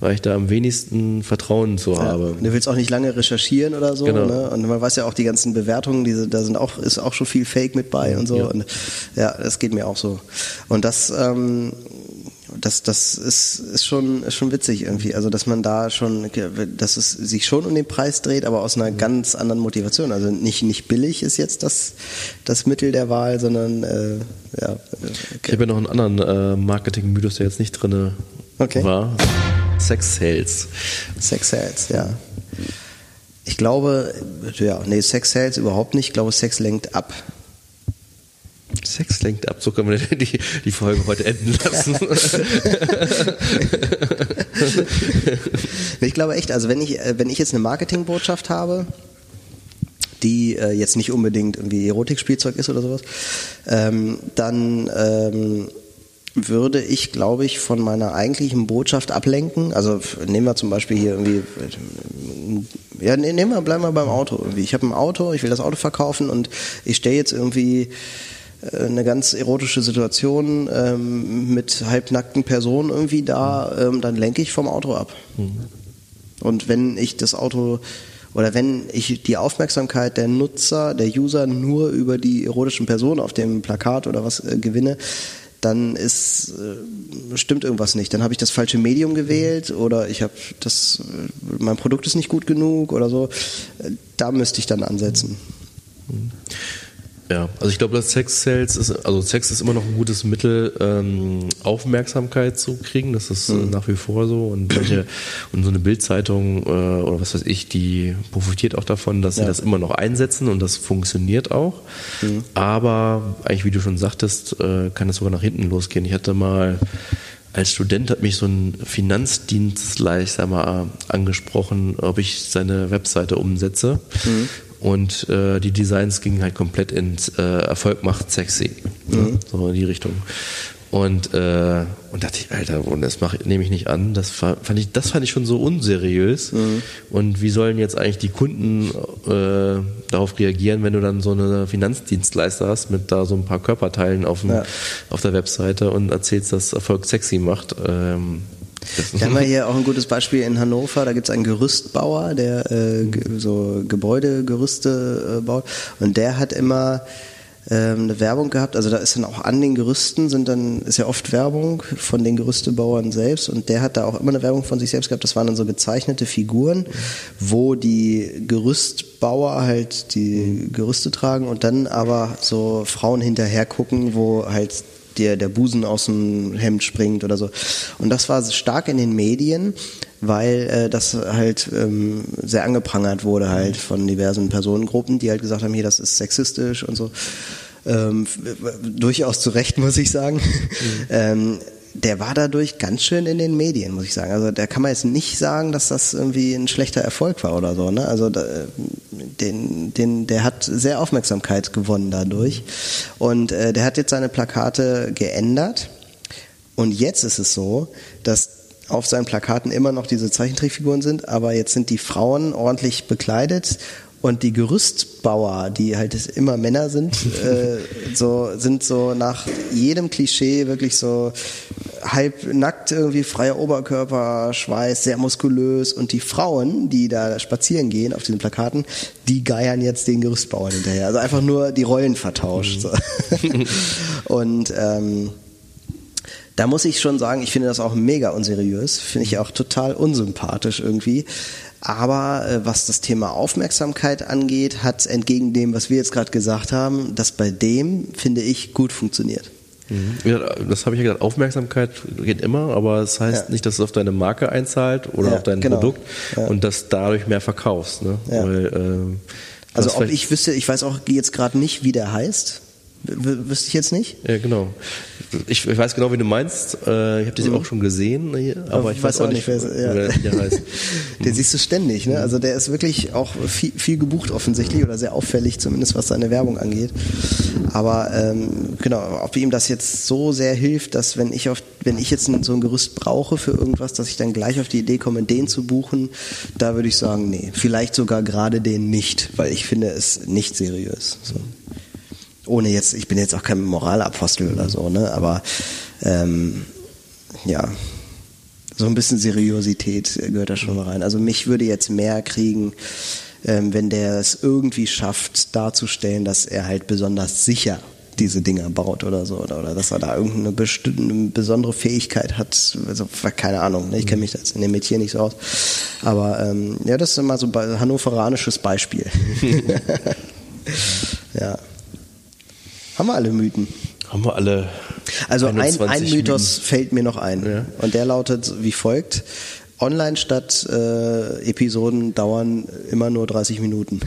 weil ich da am wenigsten Vertrauen zu habe. Du willst auch nicht lange recherchieren oder so, Genau. ne? Und man weiß ja auch die ganzen Bewertungen, diese, da sind auch, ist auch schon viel Fake mit bei und so. Ja. Und ja, das geht mir auch so. Und das, ähm, das, das ist, ist schon, ist schon witzig irgendwie. Also, dass man da schon, dass es sich schon um den Preis dreht, aber aus einer ganz anderen Motivation. Also nicht, nicht billig ist jetzt das, das Mittel der Wahl, sondern, äh, ja. Ich habe ja noch einen anderen äh, Marketing-Mythos, der jetzt nicht drin Okay. war. Sex Sales. Sex Sales, ja. Ich glaube, ja, nee, Sex Sales überhaupt nicht. Ich glaube, Sex lenkt ab. Sex lenkt ab, so können wir die, die Folge heute enden lassen. ich glaube echt, also wenn ich, äh, wenn ich jetzt eine Marketingbotschaft habe, die äh, jetzt nicht unbedingt irgendwie Erotikspielzeug ist oder sowas, ähm, dann ähm, würde ich, glaube ich, von meiner eigentlichen Botschaft ablenken. Also nehmen wir zum Beispiel hier irgendwie, ja, ne, nehmen wir, bleiben wir beim Auto. Irgendwie. Ich habe ein Auto, ich will das Auto verkaufen und ich stelle jetzt irgendwie äh, eine ganz erotische Situation ähm, mit halbnackten Personen irgendwie da, ähm, dann lenke ich vom Auto ab. Mhm. Und wenn ich das Auto oder wenn ich die Aufmerksamkeit der Nutzer, der User nur über die erotischen Personen auf dem Plakat oder was äh, gewinne, dann ist äh, stimmt irgendwas nicht. Dann habe ich das falsche Medium gewählt oder ich habe das äh, mein Produkt ist nicht gut genug oder so. Äh, da müsste ich dann ansetzen. Mhm. Ja, also ich glaube, dass Sex Sales ist, also Sex ist immer noch ein gutes Mittel, ähm, Aufmerksamkeit zu kriegen. Das ist äh, mhm. nach wie vor so. Und manche, und so eine Bildzeitung äh, oder was weiß ich, die profitiert auch davon, dass ja. sie das immer noch einsetzen und das funktioniert auch. Mhm. Aber eigentlich, wie du schon sagtest, äh, kann das sogar nach hinten losgehen. Ich hatte mal als Student hat mich so ein Finanzdienstleister mal angesprochen, ob ich seine Webseite umsetze. Mhm und äh, die Designs gingen halt komplett ins äh, Erfolg macht sexy. Mhm. So in die Richtung. Und, äh, und dachte ich, Alter, das mach, nehme ich nicht an. Das fand ich, das fand ich schon so unseriös. Mhm. Und wie sollen jetzt eigentlich die Kunden äh, darauf reagieren, wenn du dann so eine Finanzdienstleister hast mit da so ein paar Körperteilen auf, dem, ja. auf der Webseite und erzählst, dass Erfolg sexy macht. Ähm, da <laughs> haben wir hier auch ein gutes Beispiel in Hannover. Da gibt es einen Gerüstbauer, der äh, so Gebäudegerüste äh, baut. Und der hat immer ähm, eine Werbung gehabt. Also da ist dann auch an den Gerüsten sind dann ist ja oft Werbung von den Gerüstebauern selbst. Und der hat da auch immer eine Werbung von sich selbst gehabt. Das waren dann so gezeichnete Figuren, wo die Gerüstbauer halt die Gerüste tragen und dann aber so Frauen hinterher gucken, wo halt dir der Busen aus dem Hemd springt oder so. Und das war stark in den Medien, weil äh, das halt ähm, sehr angeprangert wurde halt von diversen Personengruppen, die halt gesagt haben, hier, das ist sexistisch und so. Ähm, durchaus zu Recht, <laughs> muss ich sagen. Mhm. ähm, der war dadurch ganz schön in den Medien, muss ich sagen. Also da kann man jetzt nicht sagen, dass das irgendwie ein schlechter Erfolg war oder so. Ne? Also da, den, den, der hat sehr Aufmerksamkeit gewonnen dadurch. Und äh, der hat jetzt seine Plakate geändert. Und jetzt ist es so, dass auf seinen Plakaten immer noch diese Zeichentrickfiguren sind, aber jetzt sind die Frauen ordentlich bekleidet und die Gerüstbauer, die halt immer Männer sind, <laughs> äh, so sind so nach jedem Klischee wirklich so halb nackt irgendwie freier Oberkörper, Schweiß, sehr muskulös und die Frauen, die da spazieren gehen auf diesen Plakaten, die geiern jetzt den Gerüstbauern hinterher. Also einfach nur die Rollen vertauscht. So. <laughs> und ähm, da muss ich schon sagen, ich finde das auch mega unseriös, finde ich auch total unsympathisch irgendwie. Aber äh, was das Thema Aufmerksamkeit angeht, hat entgegen dem, was wir jetzt gerade gesagt haben, das bei dem, finde ich, gut funktioniert. Ja, das habe ich ja gesagt, Aufmerksamkeit geht immer, aber es das heißt ja. nicht, dass es auf deine Marke einzahlt oder ja, auf dein genau. Produkt und dass dadurch mehr verkaufst. Ne? Weil, äh, also ob ich wüsste, ich weiß auch jetzt gerade nicht, wie der heißt. Wüsste ich jetzt nicht? Ja, genau. Ich, ich, weiß genau, wie du meinst. Äh, ich habe das mhm. auch schon gesehen, aber ich weiß, weiß auch nicht, wer, ja. der heißt. <laughs> Den siehst du ständig, ne? Also der ist wirklich auch viel, viel gebucht offensichtlich oder sehr auffällig, zumindest was seine Werbung angeht. Aber ähm, genau, ob ihm das jetzt so sehr hilft, dass wenn ich auf, wenn ich jetzt so ein Gerüst brauche für irgendwas, dass ich dann gleich auf die Idee komme, den zu buchen, da würde ich sagen, nee, vielleicht sogar gerade den nicht, weil ich finde es nicht seriös. So ohne jetzt, ich bin jetzt auch kein Moralapostel oder so, ne? Aber ähm, ja, so ein bisschen Seriosität gehört da schon mal rein. Also mich würde jetzt mehr kriegen, ähm, wenn der es irgendwie schafft, darzustellen, dass er halt besonders sicher diese Dinger baut oder so oder, oder dass er da irgendeine bestimmte besondere Fähigkeit hat, also keine Ahnung, ne? ich kenne mich jetzt in dem Metier nicht so aus, aber ähm, ja, das ist immer so ein hannoveranisches Beispiel. <laughs> ja. Haben wir alle Mythen? Haben wir alle. Also ein, ein Mythos Mythen. fällt mir noch ein. Ja. Und der lautet wie folgt. Online statt äh, Episoden dauern immer nur 30 Minuten.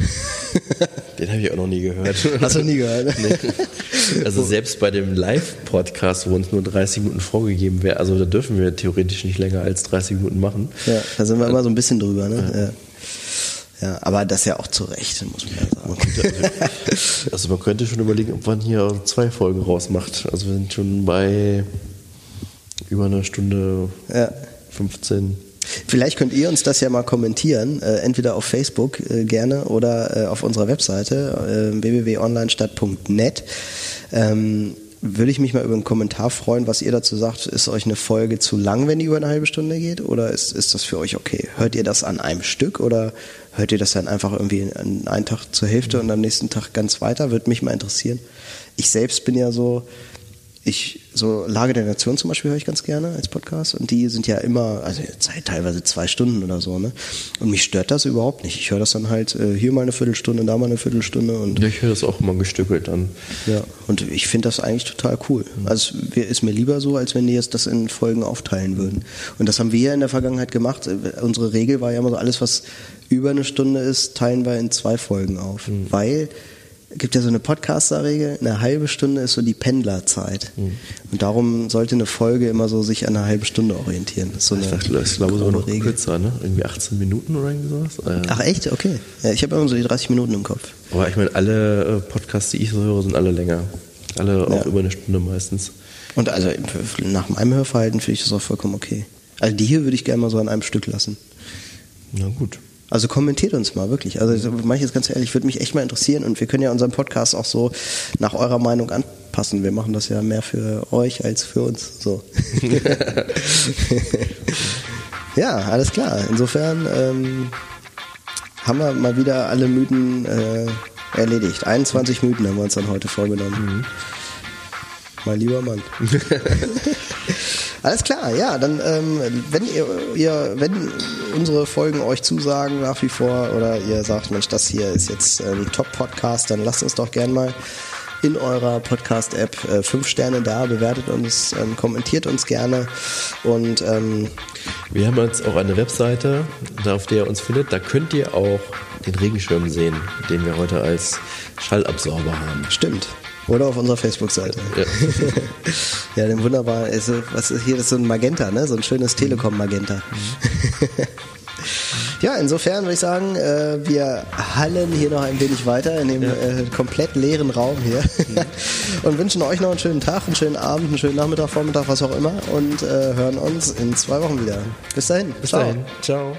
<laughs> Den habe ich auch noch nie gehört. Hast du nie gehört? Ne? <laughs> Nee. Also selbst bei dem Live-Podcast, wo uns nur 30 Minuten vorgegeben wäre, also da dürfen wir theoretisch nicht länger als 30 Minuten machen. Ja, da sind wir immer so ein bisschen drüber. Ne? Ja. ja. Aber das ja auch zu Recht, muss man ja sagen. Man könnte, also, also man könnte schon überlegen, ob man hier zwei Folgen rausmacht. Also wir sind schon bei über einer Stunde ja. 15. Vielleicht könnt ihr uns das ja mal kommentieren, äh, entweder auf Facebook äh, gerne oder äh, auf unserer Webseite äh, www.onlinestadt.net. Ähm, würde ich mich mal über einen Kommentar freuen, was ihr dazu sagt. Ist euch eine Folge zu lang, wenn die über eine halbe Stunde geht? Oder ist, ist das für euch okay? Hört ihr das an einem Stück oder hört ihr das dann einfach irgendwie an einen Tag zur Hälfte und am nächsten Tag ganz weiter? Würde mich mal interessieren. Ich selbst bin ja so, ich so Lage der Nation zum Beispiel höre ich ganz gerne als Podcast und die sind ja immer, also Zeit teilweise zwei Stunden oder so, ne? Und mich stört das überhaupt nicht. Ich höre das dann halt äh, hier mal eine Viertelstunde, da mal eine Viertelstunde und ja, ich höre das auch immer gestückelt an. Ja, und ich finde das eigentlich total cool. Also es ist mir lieber so, als wenn die jetzt das in Folgen aufteilen würden. Und das haben wir ja in der Vergangenheit gemacht. Unsere Regel war ja immer so, alles was über eine Stunde ist, teilen wir in zwei Folgen auf, mhm. weil gibt ja so eine Podcaster-Regel, eine halbe Stunde ist so die Pendlerzeit. Mhm. Und darum sollte eine Folge immer so sich an einer halben Stunde orientieren. Das ist so eine ich dachte, ich glaube sogar noch Regel. kürzer, ne? Irgendwie 18 Minuten oder irgendwie sowas. Äh. Ach echt? Okay. Ja, ich habe immer so die 30 Minuten im Kopf. Aber ich meine, alle äh, Podcasts, die ich so höre, sind alle länger. Alle auch ja. über eine Stunde meistens. Und also nach meinem Hörverhalten finde ich das auch vollkommen okay. Also die hier würde ich gerne mal so an einem Stück lassen. Na gut. Also kommentiert uns mal wirklich. Also manches ganz ehrlich, würde mich echt mal interessieren und wir können ja unseren Podcast auch so nach eurer Meinung anpassen. Wir machen das ja mehr für euch als für uns. So. <laughs> ja, alles klar. Insofern ähm, haben wir mal wieder alle Mythen äh, erledigt. 21 Mythen haben wir uns dann heute vorgenommen. Mhm. Mein lieber Mann. <laughs> Alles klar, ja, dann ähm, wenn ihr, ihr, wenn unsere Folgen euch zusagen nach wie vor oder ihr sagt, Mensch, das hier ist jetzt ein Top-Podcast, dann lasst uns doch gern mal in eurer Podcast-App äh, fünf Sterne da, bewertet uns, ähm, kommentiert uns gerne und ähm, wir haben jetzt auch eine Webseite, auf der ihr uns findet. Da könnt ihr auch den Regenschirm sehen, den wir heute als Schallabsorber haben. Stimmt. Oder auf unserer Facebook-Seite. Ja. <laughs> ja, dann wunderbar. Also, was ist hier? Das ist so ein Magenta, ne? So ein schönes Telekom-Magenta. Mhm. <laughs> ja, insofern würde ich sagen, äh, wir hallen hier noch ein wenig weiter in dem ja. äh, komplett leeren Raum hier mhm. <laughs> und wünschen euch noch einen schönen Tag, einen schönen Abend, einen schönen Nachmittag, Vormittag, was auch immer und äh, hören uns in zwei Wochen wieder. Bis dahin. Bis Ciao. dahin. Ciao.